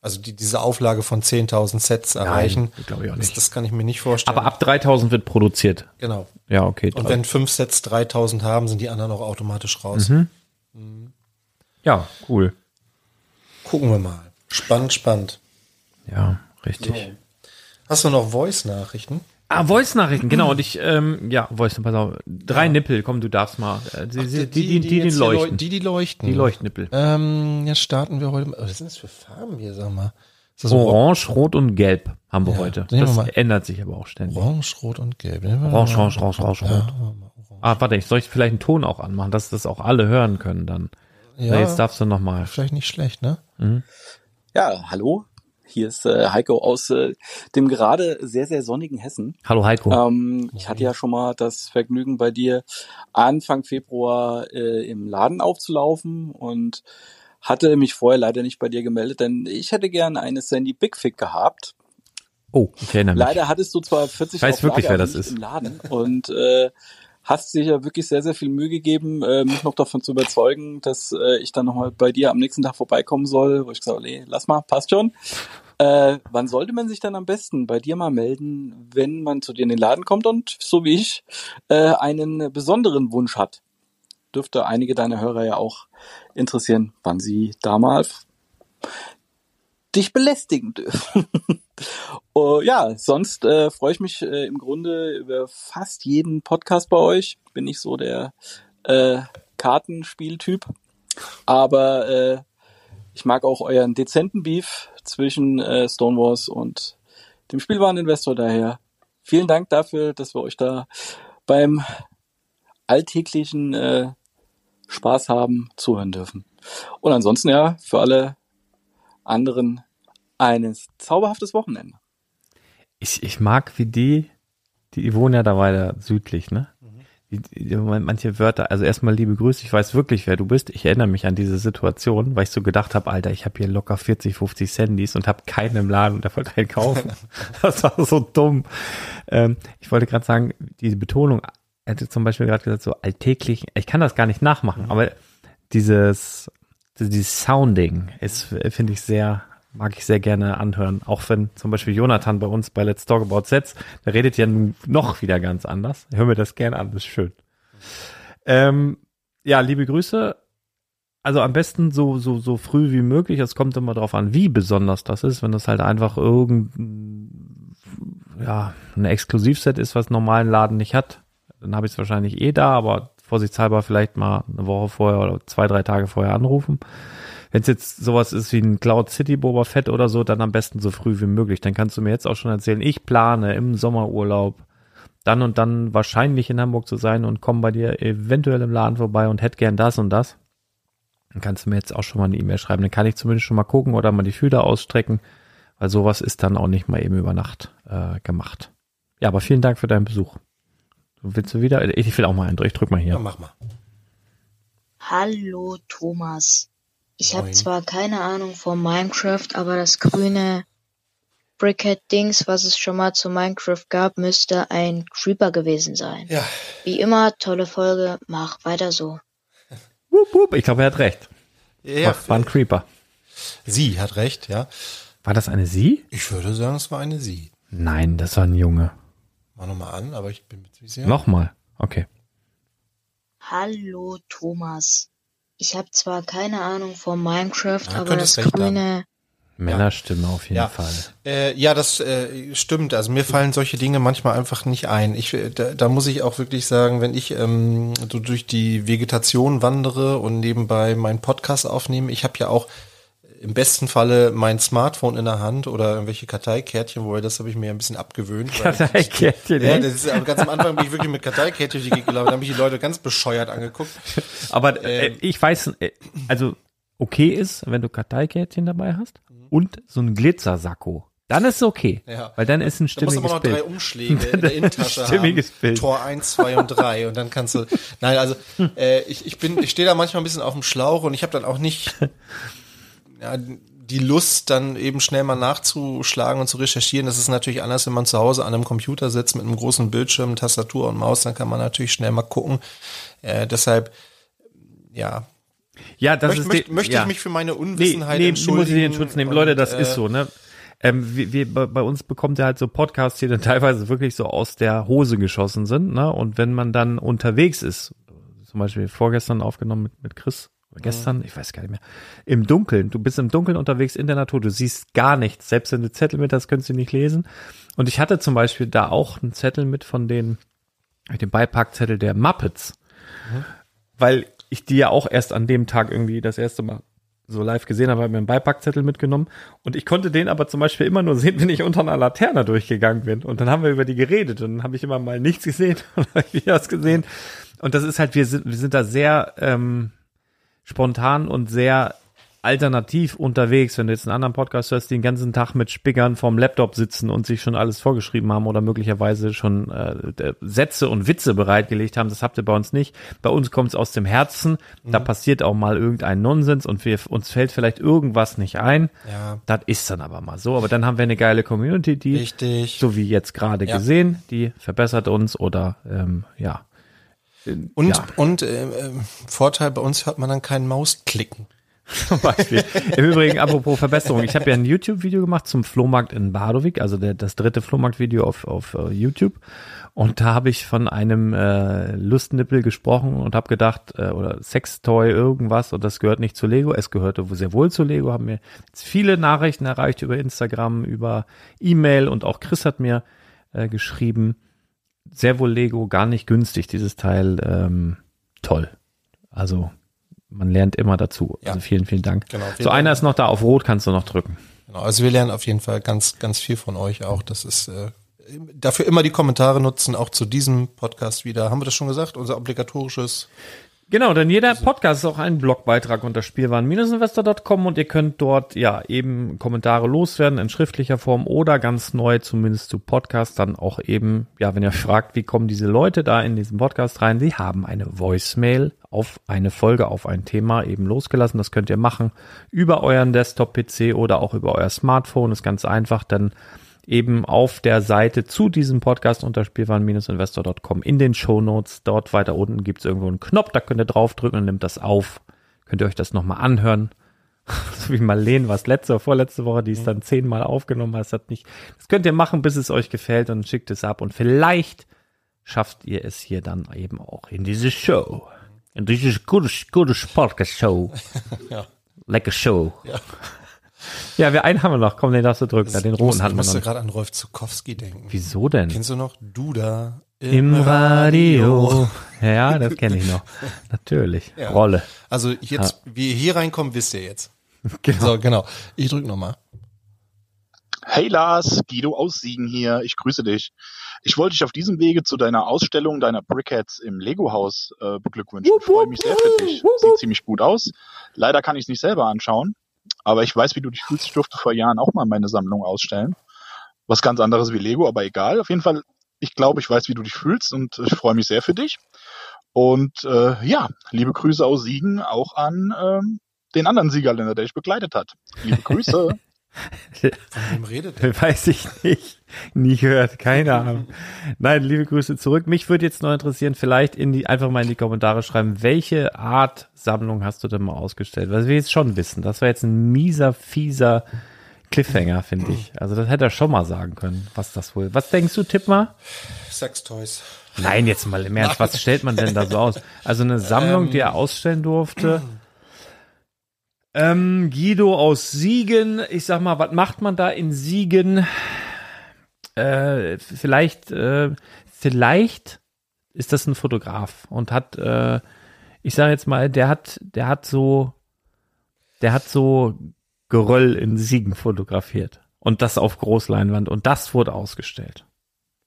also die, diese Auflage von 10.000 Sets erreichen. glaube ich auch Das, nicht. das kann ich mir nicht vorstellen. Aber ab 3000 wird produziert. genau. Ja, okay. Und wenn fünf Sets 3000 haben, sind die anderen auch automatisch raus. Mhm. ja, cool. Gucken wir mal. Spannend, spannend. Ja, richtig. Hast du noch Voice-Nachrichten? Ah, Voice-Nachrichten, genau. Und ich, ähm, ja, Voice, pass auf. Drei Nippel, komm, du darfst mal. Äh, die, die, die, die, die, leu- leuchten. Die, die leuchten. Die Leuchtnippel. Ähm, jetzt starten wir heute. mal- Was sind das für Farben hier, sag mal? Ist das so Orange, Rot und Gelb haben wir Ja, heute. wir Das mal. ändert sich aber auch ständig. Orange, Rot und Gelb. Wir Orange, orange, orange, orange, Ja, rot. wir Ah, warte, ich soll ich vielleicht einen Ton auch anmachen, dass das auch alle hören können dann. Ja, jetzt darfst du noch mal. Vielleicht nicht schlecht, ne? Mhm. Ja, hallo. Hier ist äh, Heiko aus äh, dem gerade sehr, sehr sonnigen Hessen. Hallo Heiko. Ähm, ich hatte ja schon mal das Vergnügen bei dir Anfang Februar äh, im Laden aufzulaufen und hatte mich vorher leider nicht bei dir gemeldet, denn ich hätte gern eine Sandy Big Fig gehabt. Oh, ich erinnere mich. Leider hattest du zwar 40 ich weiß wirklich, wer das ist. im Laden und äh, hast sich ja wirklich sehr, sehr viel Mühe gegeben, äh, mich noch davon zu überzeugen, dass äh, ich dann nochmal bei dir am nächsten Tag vorbeikommen soll, wo ich gesagt habe, nee, lass mal, passt schon. Äh, wann sollte man sich dann am besten bei dir mal melden, wenn man zu dir in den Laden kommt und so wie ich äh, einen besonderen Wunsch hat? Dürfte einige deiner Hörer ja auch interessieren, wann sie damals dich belästigen dürfen. uh, [laughs] ja, sonst äh, freue ich mich äh, im Grunde über fast jeden Podcast bei euch. Bin ich so der äh, Kartenspieltyp. Aber äh, ich mag auch euren dezenten Beef zwischen äh, Stonewalls und dem Spielwareninvestor daher. Vielen Dank dafür, dass wir euch da beim alltäglichen äh, Spaß haben, zuhören dürfen. Und ansonsten ja, für alle anderen ein zauberhaftes Wochenende. Ich, ich mag, wie die, die wohnen ja da weiter südlich, ne? Manche Wörter, also erstmal liebe Grüße, ich weiß wirklich, wer du bist. Ich erinnere mich an diese Situation, weil ich so gedacht habe, Alter, ich habe hier locker 40, 50 Sandys und habe keinen im Laden und der wollte einen kaufen. [laughs] das war so dumm. Ähm, ich wollte gerade sagen, diese Betonung, er hätte zum Beispiel gerade gesagt, so alltäglich, ich kann das gar nicht nachmachen, mhm. aber dieses, dieses Sounding ist, finde ich, sehr mag ich sehr gerne anhören. Auch wenn zum Beispiel Jonathan bei uns bei Let's Talk About Sets, der redet ja noch wieder ganz anders. Hör mir das gerne an, das ist schön. Ähm, ja, liebe Grüße. Also am besten so, so, so früh wie möglich. Es kommt immer darauf an, wie besonders das ist. Wenn das halt einfach irgendein, ja, ein Exklusivset ist, was normalen Laden nicht hat, dann habe ich es wahrscheinlich eh da, aber vorsichtshalber vielleicht mal eine Woche vorher oder zwei, drei Tage vorher anrufen. Wenn es jetzt sowas ist wie ein Cloud City Boba Fett oder so, dann am besten so früh wie möglich. Dann kannst du mir jetzt auch schon erzählen, ich plane im Sommerurlaub dann und dann wahrscheinlich in Hamburg zu sein und komme bei dir eventuell im Laden vorbei und hätte gern das und das. Dann kannst du mir jetzt auch schon mal eine E-Mail schreiben. Dann kann ich zumindest schon mal gucken oder mal die Fühler ausstrecken, weil sowas ist dann auch nicht mal eben über Nacht äh, gemacht. Ja, aber vielen Dank für deinen Besuch. Willst du wieder? Ich will auch mal einen. Ich drück mal hier. Ja, mach mal. Hallo Thomas. Ich habe zwar keine Ahnung von Minecraft, aber das grüne Brickhead-Dings, was es schon mal zu Minecraft gab, müsste ein Creeper gewesen sein. Ja. Wie immer, tolle Folge, mach weiter so. [laughs] Wup, wup, ich glaube, er hat recht. Ja, war, war ein Creeper. Sie hat recht, ja. War das eine Sie? Ich würde sagen, es war eine Sie. Nein, das war ein Junge. Mach nochmal an, aber ich bin mir ziemlich sicher. Nochmal, okay. Hallo Thomas. Ich habe zwar keine Ahnung von Minecraft, ja, aber das grüne. Männerstimme auf jeden ja. Fall. Äh, ja, das äh, stimmt. Also mir fallen solche Dinge manchmal einfach nicht ein. Ich, äh, da, da muss ich auch wirklich sagen, wenn ich ähm, so durch die Vegetation wandere und nebenbei meinen Podcast aufnehme, ich habe ja auch im besten Falle mein Smartphone in der Hand oder irgendwelche Karteikärtchen, wobei das habe ich mir ein bisschen abgewöhnt. Karteikärtchen, Ja, das ist, aber ganz am Anfang bin ich wirklich mit Karteikärtchen die gelaufen, da habe ich die Leute ganz bescheuert angeguckt. Aber äh, ähm, ich weiß, äh, also okay ist, wenn du Karteikärtchen dabei hast und so ein Glitzersacko. Dann ist es okay. Ja. Weil dann ist ein stimmiges Bild. Da musst du noch drei Umschläge [laughs] in der Innentasche stimmiges haben. Bild. Tor 1, 2 und 3 und dann kannst du, nein, also äh, ich, ich bin, ich stehe da manchmal ein bisschen auf dem Schlauch und ich habe dann auch nicht ja, die Lust, dann eben schnell mal nachzuschlagen und zu recherchieren, das ist natürlich anders, wenn man zu Hause an einem Computer sitzt mit einem großen Bildschirm, Tastatur und Maus, dann kann man natürlich schnell mal gucken. Äh, deshalb, ja. Ja, das Möcht, ist möcht, möchte ja. ich mich für meine Unwissenheit nee, nee, entschuldigen. muss ich in Schutz nehmen. Und, Leute, das äh, ist so, ne? Ähm, wir, wir, bei uns bekommt ihr halt so Podcasts, die dann [laughs] teilweise wirklich so aus der Hose geschossen sind, ne? Und wenn man dann unterwegs ist, zum Beispiel vorgestern aufgenommen mit, mit Chris, gestern, ich weiß gar nicht mehr, im Dunkeln. Du bist im Dunkeln unterwegs in der Natur, du siehst gar nichts. Selbst wenn du Zettel mit hast, könntest du nicht lesen. Und ich hatte zum Beispiel da auch einen Zettel mit von den, mit dem Beipackzettel der Muppets. Mhm. Weil ich die ja auch erst an dem Tag irgendwie das erste Mal so live gesehen habe, habe mir einen Beipackzettel mitgenommen. Und ich konnte den aber zum Beispiel immer nur sehen, [laughs] wenn ich unter einer Laterne durchgegangen bin. Und dann haben wir über die geredet und dann habe ich immer mal nichts gesehen [laughs] und ich was gesehen. Und das ist halt, wir sind, wir sind da sehr ähm, spontan und sehr alternativ unterwegs, wenn du jetzt einen anderen Podcast hörst, die den ganzen Tag mit Spickern vorm Laptop sitzen und sich schon alles vorgeschrieben haben oder möglicherweise schon äh, Sätze und Witze bereitgelegt haben, das habt ihr bei uns nicht. Bei uns kommt es aus dem Herzen, mhm. da passiert auch mal irgendein Nonsens und wir, uns fällt vielleicht irgendwas nicht ein. Ja. Das ist dann aber mal so. Aber dann haben wir eine geile Community, die, Richtig. so wie jetzt gerade ja. gesehen, die verbessert uns oder ähm, ja. Und, ja. und äh, äh, Vorteil, bei uns hört man dann keinen Mausklicken. [laughs] Zum Beispiel. Im Übrigen, apropos Verbesserung, ich habe ja ein YouTube-Video gemacht zum Flohmarkt in Badowik, also der, das dritte Flohmarkt-Video auf, auf uh, YouTube. Und da habe ich von einem äh, Lustnippel gesprochen und habe gedacht, äh, oder Sextoy, irgendwas, und das gehört nicht zu Lego. Es gehörte sehr wohl zu Lego, haben mir jetzt viele Nachrichten erreicht über Instagram, über E-Mail und auch Chris hat mir äh, geschrieben, sehr wohl Lego, gar nicht günstig, dieses Teil, ähm, toll. Also man lernt immer dazu. Ja. Also vielen, vielen Dank. Genau, so einer ist noch da auf Rot, kannst du noch drücken. Genau, also wir lernen auf jeden Fall ganz, ganz viel von euch auch. Das ist äh, dafür immer die Kommentare nutzen, auch zu diesem Podcast wieder. Haben wir das schon gesagt? Unser obligatorisches Genau, denn jeder Podcast ist auch ein Blogbeitrag unter spielwaren-investor.com und ihr könnt dort ja eben Kommentare loswerden in schriftlicher Form oder ganz neu, zumindest zu Podcast, dann auch eben, ja, wenn ihr fragt, wie kommen diese Leute da in diesen Podcast rein, sie haben eine Voicemail auf eine Folge, auf ein Thema eben losgelassen. Das könnt ihr machen über euren Desktop-PC oder auch über euer Smartphone. ist ganz einfach, denn eben auf der Seite zu diesem Podcast unter spielwaren-investor.com in den Show Notes. Dort weiter unten gibt es irgendwo einen Knopf, da könnt ihr draufdrücken und nimmt das auf. Könnt ihr euch das nochmal anhören. [laughs] so wie Marlene was letzte oder vorletzte Woche, die ist dann zehnmal aufgenommen Das hat nicht. Das könnt ihr machen, bis es euch gefällt und schickt es ab. Und vielleicht schafft ihr es hier dann eben auch in diese Show. In diese gute, gute Podcast-Show. [laughs] ja. Like a show. Ja. Ja, wir einen haben wir noch. Komm, den darfst du drücken. Das, den roten hatten wir noch. Ich musste gerade an Rolf Zukowski denken. Wieso denn? Kennst du noch Duda im, im Radio? Radio. [laughs] Ja, das kenne ich noch. Natürlich. Ja. Rolle. Also jetzt, ja. wie ihr hier reinkommen, wisst ihr jetzt. [laughs] Genau. So, genau. Ich drück nochmal. Hey Lars, Guido aus Siegen hier. Ich grüße dich. Ich wollte dich auf diesem Wege zu deiner Ausstellung deiner Brickheads im Lego-Haus äh, beglückwünschen. Ich freue mich sehr für dich. Sieht ziemlich gut aus. Leider kann ich es nicht selber anschauen. Aber ich weiß, wie du dich fühlst. Ich durfte vor Jahren auch mal meine Sammlung ausstellen. Was ganz anderes wie Lego, aber egal. Auf jeden Fall, ich glaube, ich weiß, wie du dich fühlst und ich freue mich sehr für dich. Und äh, ja, liebe Grüße aus Siegen auch an ähm, den anderen Siegerländer, der dich begleitet hat. Liebe Grüße. [laughs] Von wem redet er? [laughs] Weiß ich nicht. Nie gehört, keine Ahnung. Nein, liebe Grüße zurück. Mich würde jetzt noch interessieren, vielleicht in die, einfach mal in die Kommentare schreiben, welche Art Sammlung hast du denn mal ausgestellt? Was wir jetzt schon wissen. Das war jetzt ein mieser, fieser Cliffhanger, finde ich. Also das hätte er schon mal sagen können, was das wohl. Was denkst du, tipp mal? Sextoys. Nein, jetzt mal im Ernst, was stellt man denn da so aus? Also eine Sammlung, ähm, die er ausstellen durfte. Ähm, Guido aus Siegen. Ich sag mal, was macht man da in Siegen? Äh, vielleicht, äh, vielleicht ist das ein Fotograf und hat, äh, ich sage jetzt mal, der hat, der hat so, der hat so Geröll in Siegen fotografiert und das auf Großleinwand und das wurde ausgestellt.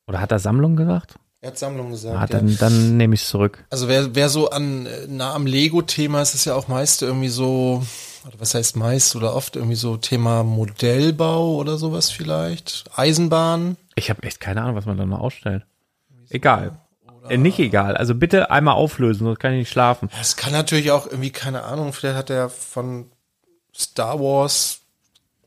Oder hat er Sammlung gesagt? Er hat Sammlung gesagt. Ah, dann, ja. dann nehme ich es zurück. Also wer, wer so an nah am Lego-Thema ist, ist ja auch meist irgendwie so was heißt meist oder oft irgendwie so Thema Modellbau oder sowas vielleicht, Eisenbahn. Ich habe echt keine Ahnung, was man da noch ausstellt. Egal. Äh, nicht egal. Also bitte einmal auflösen, sonst kann ich nicht schlafen. Es kann natürlich auch irgendwie, keine Ahnung, vielleicht hat er von Star Wars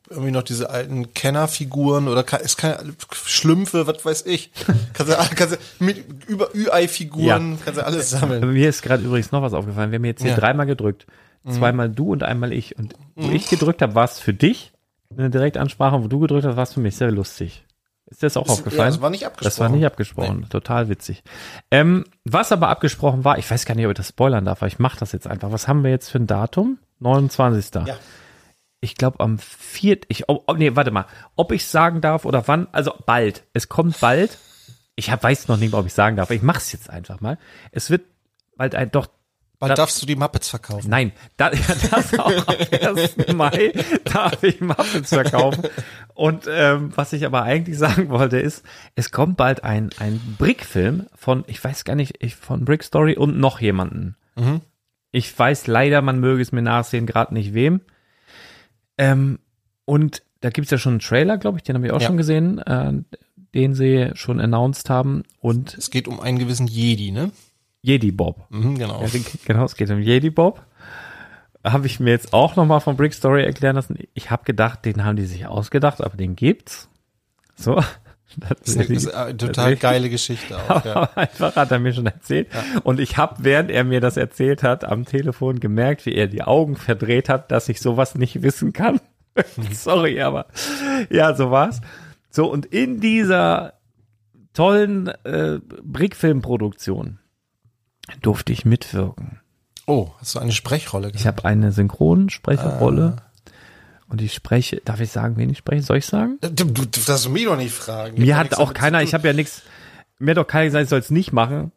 irgendwie noch diese alten Kennerfiguren oder kann, es kann Schlümpfe, was weiß ich. [laughs] kannst du, kannst du mit über Ü-Ei-Figuren, ja. kannst du alles sammeln. Mir ist gerade übrigens noch was aufgefallen. Wir haben jetzt hier ja. dreimal gedrückt. Mhm. Zweimal du und einmal ich. Und wo mhm. ich gedrückt habe, war es für dich. Eine Direktansprache, wo du gedrückt hast, war es für mich sehr lustig. Ist dir das auch das, aufgefallen? Ja, das war nicht abgesprochen. Das war nicht abgesprochen. Nee. Total witzig. Ähm, was aber abgesprochen war, ich weiß gar nicht, ob ich das spoilern darf, aber ich mache das jetzt einfach. Was haben wir jetzt für ein Datum? 29. Ja. Ich glaube am 4. Ich, oh, oh, nee, warte mal. Ob ich sagen darf oder wann? Also bald. Es kommt bald. Ich hab, weiß noch nicht, ob ich sagen darf. Ich mache es jetzt einfach mal. Es wird bald ein, doch Bald Da- darfst du die Muppets verkaufen. Nein, da, [laughs] das auch am 1. Mai darf ich Muppets verkaufen. Und ähm, was ich aber eigentlich sagen wollte ist, es kommt bald ein, ein Brick-Film von, ich weiß gar nicht, ich, von Brick Story und noch jemanden. Ich weiß leider, man möge es mir nachsehen, gerade nicht wem. Ähm, und da gibt's ja schon einen Trailer, glaube ich, den habe ich auch Ja. schon gesehen, äh, den sie schon announced haben. Und Es geht um einen gewissen Jedi, ne? Jedi Bob. Mhm, genau. Ja, genau, es geht um Jedi Bob. Habe ich mir jetzt auch nochmal von Brick Story erklären lassen. Ich habe gedacht, den haben die sich ausgedacht, aber den gibt's. So. [laughs] Das ist eine, ist eine total geile Geschichte auch. [laughs] Ja. Aber einfach hat er mir schon erzählt. Und ich habe, während er mir das erzählt hat, am Telefon gemerkt, wie er die Augen verdreht hat, dass ich sowas nicht wissen kann. [laughs] Sorry, aber ja, so war's. So, und in dieser tollen äh, Brickfilmproduktion durfte ich mitwirken. Oh, hast du eine Sprechrolle Ich gehabt? habe eine Synchronsprecherrolle und ich spreche, darf ich sagen, wen ich spreche? Soll ich sagen? Du, du, du darfst mich doch nicht fragen. Mir Ich hat auch keiner, ich habe ja nichts, mir hat doch keiner gesagt, ich soll es nicht machen.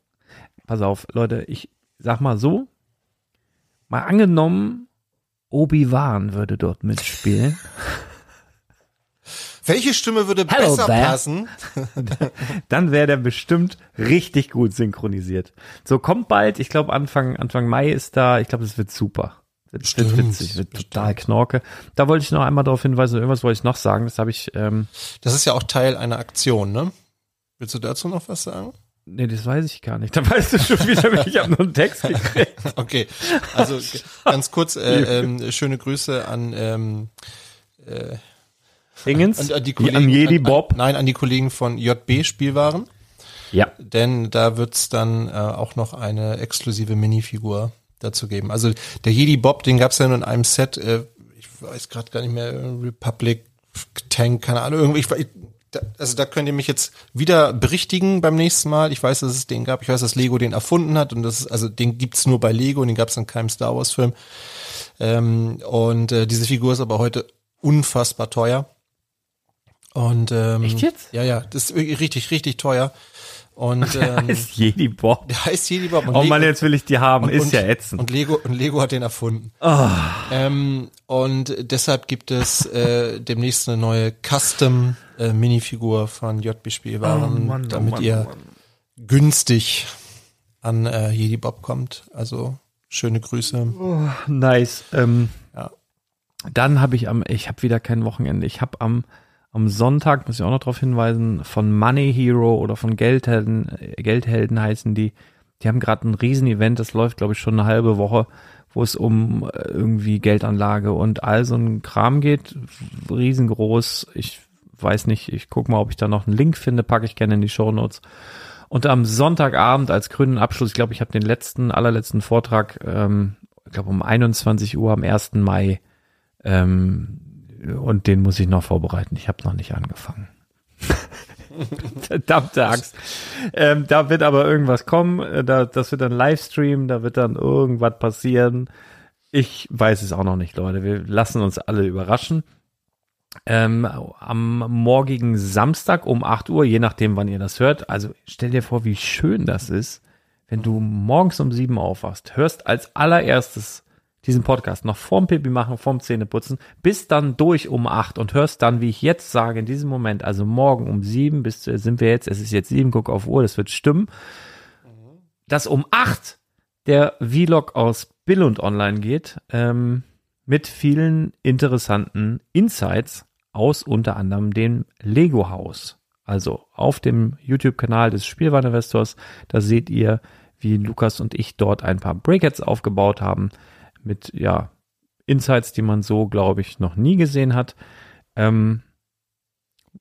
Pass auf, Leute, ich sag mal so, mal angenommen, Obi-Wan würde dort mitspielen. [laughs] Welche Stimme würde Hello besser there. passen? [laughs] dann wäre der bestimmt richtig gut synchronisiert. So kommt bald, ich glaube Anfang Anfang Mai ist da, ich glaube, es wird super. Wird, wird Stimmt, witzig, wird total knorke. Da wollte ich noch einmal darauf hinweisen, irgendwas wollte ich noch sagen, das habe ich, ähm, Das ist ja auch Teil einer Aktion, ne? Willst du dazu noch was sagen? nee, das weiß ich gar nicht. [laughs] Da weißt du schon wieder, [laughs] ich habe nur einen Text gekriegt. Okay, also ganz kurz, äh, ähm, schöne Grüße an, ähm, Dingens, an, an die Kollegen. an Jedi Bob. An, nein, an die Kollegen von JB Spielwaren, Ja, denn da wird's dann äh, auch noch eine exklusive Minifigur dazu geben. Also der Jedi Bob, den gab's ja nur in einem Set, äh, ich weiß gerade gar nicht mehr, Republic Tank, keine Ahnung, irgendwie, ich, ich, da, also da könnt ihr mich jetzt wieder berichtigen beim nächsten Mal. Ich weiß, dass es den gab. Ich weiß, dass Lego den erfunden hat und das ist, also den gibt's nur bei Lego und den gab's in keinem Star Wars Film. Ähm, und äh, diese Figur ist aber heute unfassbar teuer. Und ähm, Echt jetzt? Ja, ja, das ist richtig, richtig teuer. Und [laughs] ähm, ist Jedi Bob. der heißt Jedi Bob. Und Oh Lego- Mann, jetzt will ich die haben, ist und, ja ätzend. Und Lego, und Lego hat den erfunden. Ah. Ähm, und deshalb gibt es äh, demnächst eine neue Custom äh, Minifigur von JB Spielwaren, Oh Mann, oh damit Mann, ihr oh Mann. günstig an äh, Jedi Bob kommt. Also schöne Grüße. Nice. Ähm, Ja. Dann habe ich am, ich habe wieder kein Wochenende. Ich habe am am Sonntag, muss ich auch noch darauf hinweisen, von Money Hero oder von Geldhelden, Geldhelden heißen die. Die haben gerade ein Riesenevent, das läuft, glaube ich, schon eine halbe Woche, wo es um äh, irgendwie Geldanlage und all so ein Kram geht. Riesengroß. Ich weiß nicht, ich guck mal, ob ich da noch einen Link finde, packe ich gerne in die Show Notes. Und am Sonntagabend als grünen Abschluss, ich glaube, ich habe den letzten, allerletzten Vortrag, ähm, ich glaube um 21 Uhr am 1. Mai. Ähm, und den muss ich noch vorbereiten. Ich habe noch nicht angefangen. [laughs] Verdammte Axt. Ähm, da wird aber irgendwas kommen. Äh, Da, das wird dann Livestream, da wird dann irgendwas passieren. Ich weiß es auch noch nicht, Leute. Wir lassen uns alle überraschen. Ähm, am morgigen Samstag um 8 Uhr, je nachdem, wann ihr das hört. Also stell dir vor, wie schön das ist, wenn du morgens um 7 aufwachst, hörst als allererstes diesen Podcast noch vorm Pipi machen, vorm Zähneputzen, bis dann durch um 8 und hörst dann, wie ich jetzt sage, in diesem Moment, also morgen um 7 bis zu, sind wir jetzt, es ist jetzt 7, guck auf Uhr, das wird stimmen, dass um 8 der Vlog aus Bill und Online geht, ähm, mit vielen interessanten Insights aus unter anderem dem Lego Haus. Also auf dem YouTube-Kanal des Spielwareninvestors, da seht ihr, wie Lukas und ich dort ein paar Breakouts aufgebaut haben mit ja Insights, die man so, glaube ich, noch nie gesehen hat. Ähm,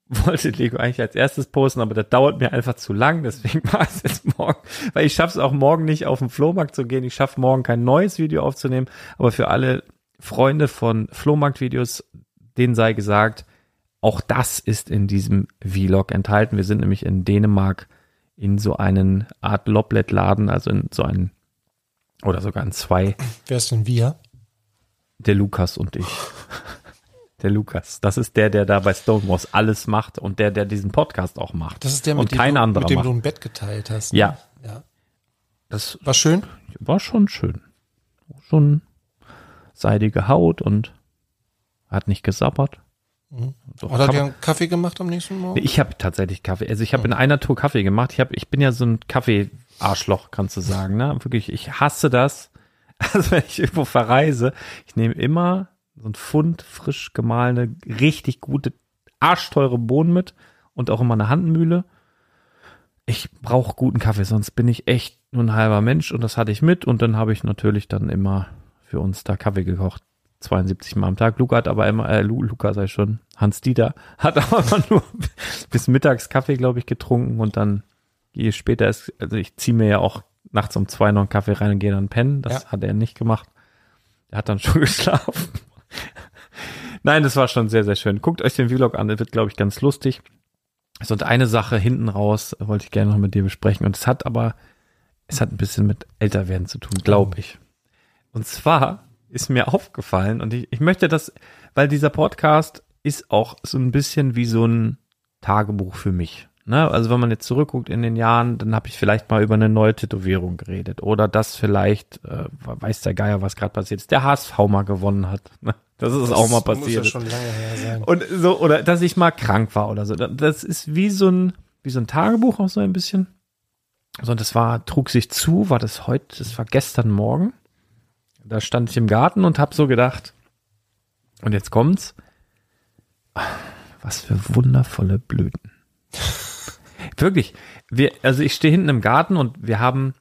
[laughs] wollte Lego eigentlich als erstes posten, aber das dauert mir einfach zu lang, deswegen [laughs] war es jetzt morgen, weil ich schaffe es auch morgen nicht auf den Flohmarkt zu gehen. Ich schaffe morgen kein neues Video aufzunehmen, aber für alle Freunde von Flohmarktvideos, denen sei gesagt, auch das ist in diesem Vlog enthalten. Wir sind nämlich in Dänemark in so einen Art Loblet-Laden, also in so einen oder sogar in zwei, Wer ist denn wir? der Lukas und ich. Der Lukas, das ist der, der da bei Stonewalls alles macht und der, der diesen Podcast auch macht. Das ist der, und mit dem, kein du, anderer mit dem macht. du ein Bett geteilt hast. ne? Ja. ja. Das War schön. war schon schön. Stunden. Seidige Haut und hat nicht gesabbert. Mhm. Doch, Oder hat ihr man- einen Kaffee gemacht am nächsten Morgen? ich habe tatsächlich Kaffee. Also ich habe in einer Tour Kaffee gemacht. Ich habe, ich bin ja so ein Kaffee-Arschloch, kannst du sagen. Ne? Wirklich, ich hasse das. [laughs] Also wenn ich irgendwo verreise, ich nehme immer so ein Pfund frisch gemahlene, richtig gute, arschteure Bohnen mit und auch immer eine Handmühle. Ich brauche guten Kaffee, sonst bin ich echt nur ein halber Mensch und das hatte ich mit und dann habe ich natürlich dann immer für uns da Kaffee gekocht. 72 Mal am Tag. Luca hat aber immer, äh, Lu, Luca sei schon, Hans Dieter hat [laughs] aber nur bis mittags Kaffee, glaube ich, getrunken und dann, je später ist, also ich ziehe mir ja auch nachts um zwei noch einen Kaffee rein und gehe dann pennen. Das Ja. hat er nicht gemacht. Er hat dann [laughs] schon geschlafen. Nein, das war schon sehr, sehr schön. Guckt euch den Vlog an, der wird, glaube ich, ganz lustig. So, und eine Sache hinten raus wollte ich gerne noch mit dir besprechen. Und es hat aber, es hat ein bisschen mit Älterwerden zu tun, glaube ich. Und zwar ist mir aufgefallen, und ich, ich möchte das, weil dieser Podcast ist auch so ein bisschen wie so ein Tagebuch für mich. Ne? Also wenn man jetzt zurückguckt in den Jahren, dann habe ich vielleicht mal über eine neue Tätowierung geredet. Oder das vielleicht, äh, weiß der Geier, was gerade passiert ist, der HSV mal gewonnen hat. [laughs] Ne? Das ist auch mal Muss ja passiert. schon lange her sein. Und so, oder dass ich mal krank war oder so. Das ist wie so ein, wie so ein Tagebuch auch so ein bisschen. So, und das war, trug sich zu, war das heute, das war gestern Morgen. Da stand ich im Garten und hab so gedacht, und jetzt kommt's. Was für wundervolle Blüten. Wirklich. Wir, also ich stehe hinten im Garten und wir haben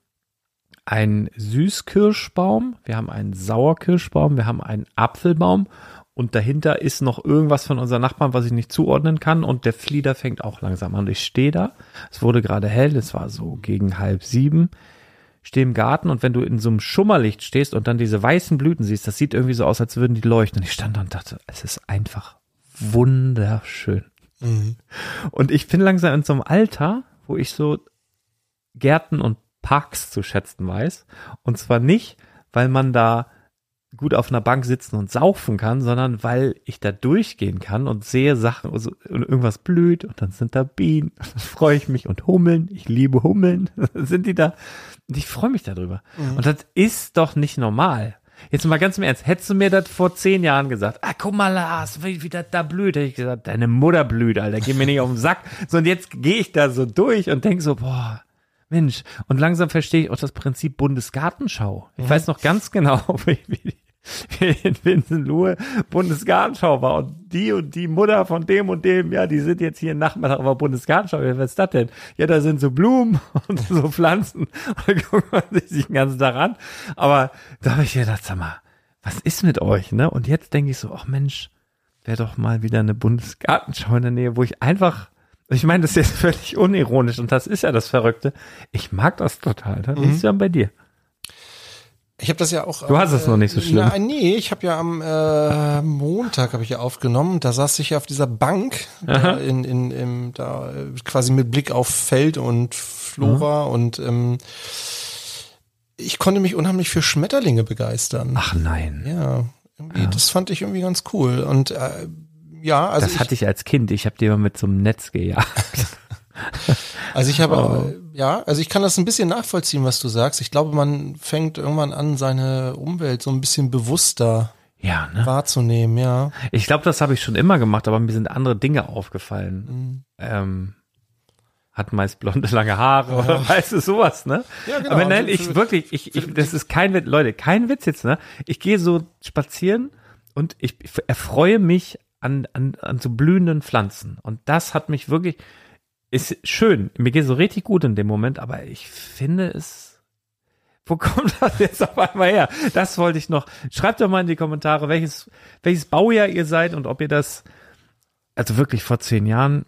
einen Süßkirschbaum, wir haben einen Sauerkirschbaum, wir haben einen Apfelbaum und dahinter ist noch irgendwas von unseren Nachbarn, was ich nicht zuordnen kann und der Flieder fängt auch langsam an. Ich stehe da, es wurde gerade hell, es war so gegen halb sieben, stehe im Garten und wenn du in so einem Schummerlicht stehst und dann diese weißen Blüten siehst, das sieht irgendwie so aus, als würden die leuchten. Ich stand da und dachte, es ist einfach wunderschön. Mhm. Und ich bin langsam in so einem Alter, wo ich so Gärten und Parks zu schätzen weiß. Und zwar nicht, weil man da gut auf einer Bank sitzen und saufen kann, sondern weil ich da durchgehen kann und sehe Sachen also, und irgendwas blüht und dann sind da Bienen, [laughs] dann freue ich mich und Hummeln, ich liebe Hummeln, [laughs] sind die da und ich freue mich darüber. Und das ist doch nicht normal. Jetzt mal ganz im Ernst, hättest du mir das vor zehn Jahren gesagt, ah, guck mal, Lars, wie, wie das da blüht, hätte ich gesagt, deine Mutter blüht, Alter, geh mir nicht auf den Sack. So, und jetzt gehe ich da so durch und denk so, boah, Mensch, und langsam verstehe ich auch das Prinzip Bundesgartenschau. Ich weiß noch ganz genau, [laughs] wie, wie, [laughs] in Winsenlohe Bundesgartenschau war und die und die Mutter von dem und dem, ja, die sind jetzt hier Nachmittag auf der Bundesgartenschau. Was ist das denn? Ja, da sind so Blumen [laughs] und so Pflanzen. [laughs] Und dann guckt man sich den ganzen Tag an. Aber da habe ich gedacht, sag mal, was ist mit euch, ne? Und jetzt denke ich so, ach Mensch, wäre doch mal wieder eine Bundesgartenschau in der Nähe, wo ich einfach ich meine, das ist jetzt völlig unironisch und das ist ja das Verrückte. Ich mag das total. Das ist ja bei dir. Ich habe das ja auch. Du hast es noch nicht so schlimm. Nein, nee, ich habe ja am äh, Montag habe ich ja aufgenommen. Da saß ich ja auf dieser Bank da in, in, im, da äh, quasi mit Blick auf Feld und Flora und ähm, ich konnte mich unheimlich für Schmetterlinge begeistern. Ach nein. Ja, irgendwie, das fand ich irgendwie ganz cool. Und äh, ja, also das hatte ich als Kind. Ich habe die immer mit so einem Netz gejagt. [laughs] [laughs] Also ich habe, Oh. ja, also ich kann das ein bisschen nachvollziehen, was du sagst. Ich glaube, man fängt irgendwann an, seine Umwelt so ein bisschen bewusster Ja, ne? wahrzunehmen, ja. Ich glaube, das habe ich schon immer gemacht, aber mir sind andere Dinge aufgefallen. Mhm. Ähm, hat meist blonde, lange Haare oder weißt du sowas, ne? Ja, genau. Aber nein, Für- ich wirklich, ich, ich, das ist kein Witz, Leute, kein Witz jetzt, ne? Ich gehe so spazieren und ich erfreue mich an, an, an so blühenden Pflanzen. Und das hat mich wirklich, ist schön. Mir geht so richtig gut in dem Moment, aber ich finde es, [laughs] wo kommt das jetzt auf einmal her? Das wollte ich noch. Schreibt doch mal in die Kommentare, welches, welches Baujahr ihr seid und ob ihr das, also wirklich vor zehn Jahren,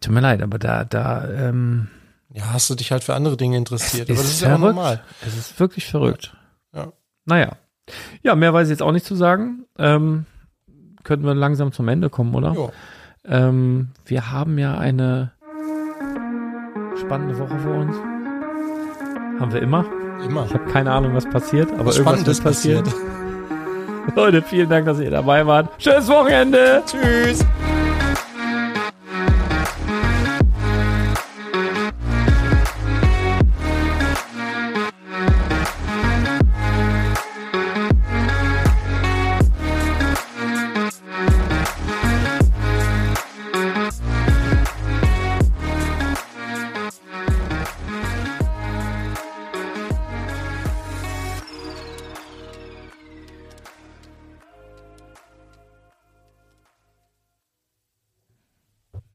tut mir leid, aber da, da, ähm, Ja, hast du dich halt für andere Dinge interessiert. es Aber das ist ja auch verrückt. normal. Es ist wirklich verrückt. Ja. Naja. Ja, mehr weiß ich jetzt auch nicht zu sagen. Ähm, könnten wir langsam zum Ende kommen, oder? Jo. Ähm, wir haben ja eine spannende Woche vor uns. Haben wir immer. Immer. Ich habe keine Ahnung, was passiert, aber Was irgendwas ist passiert. passiert. [laughs] Leute, vielen Dank, dass ihr dabei wart. Schönes Wochenende. Tschüss.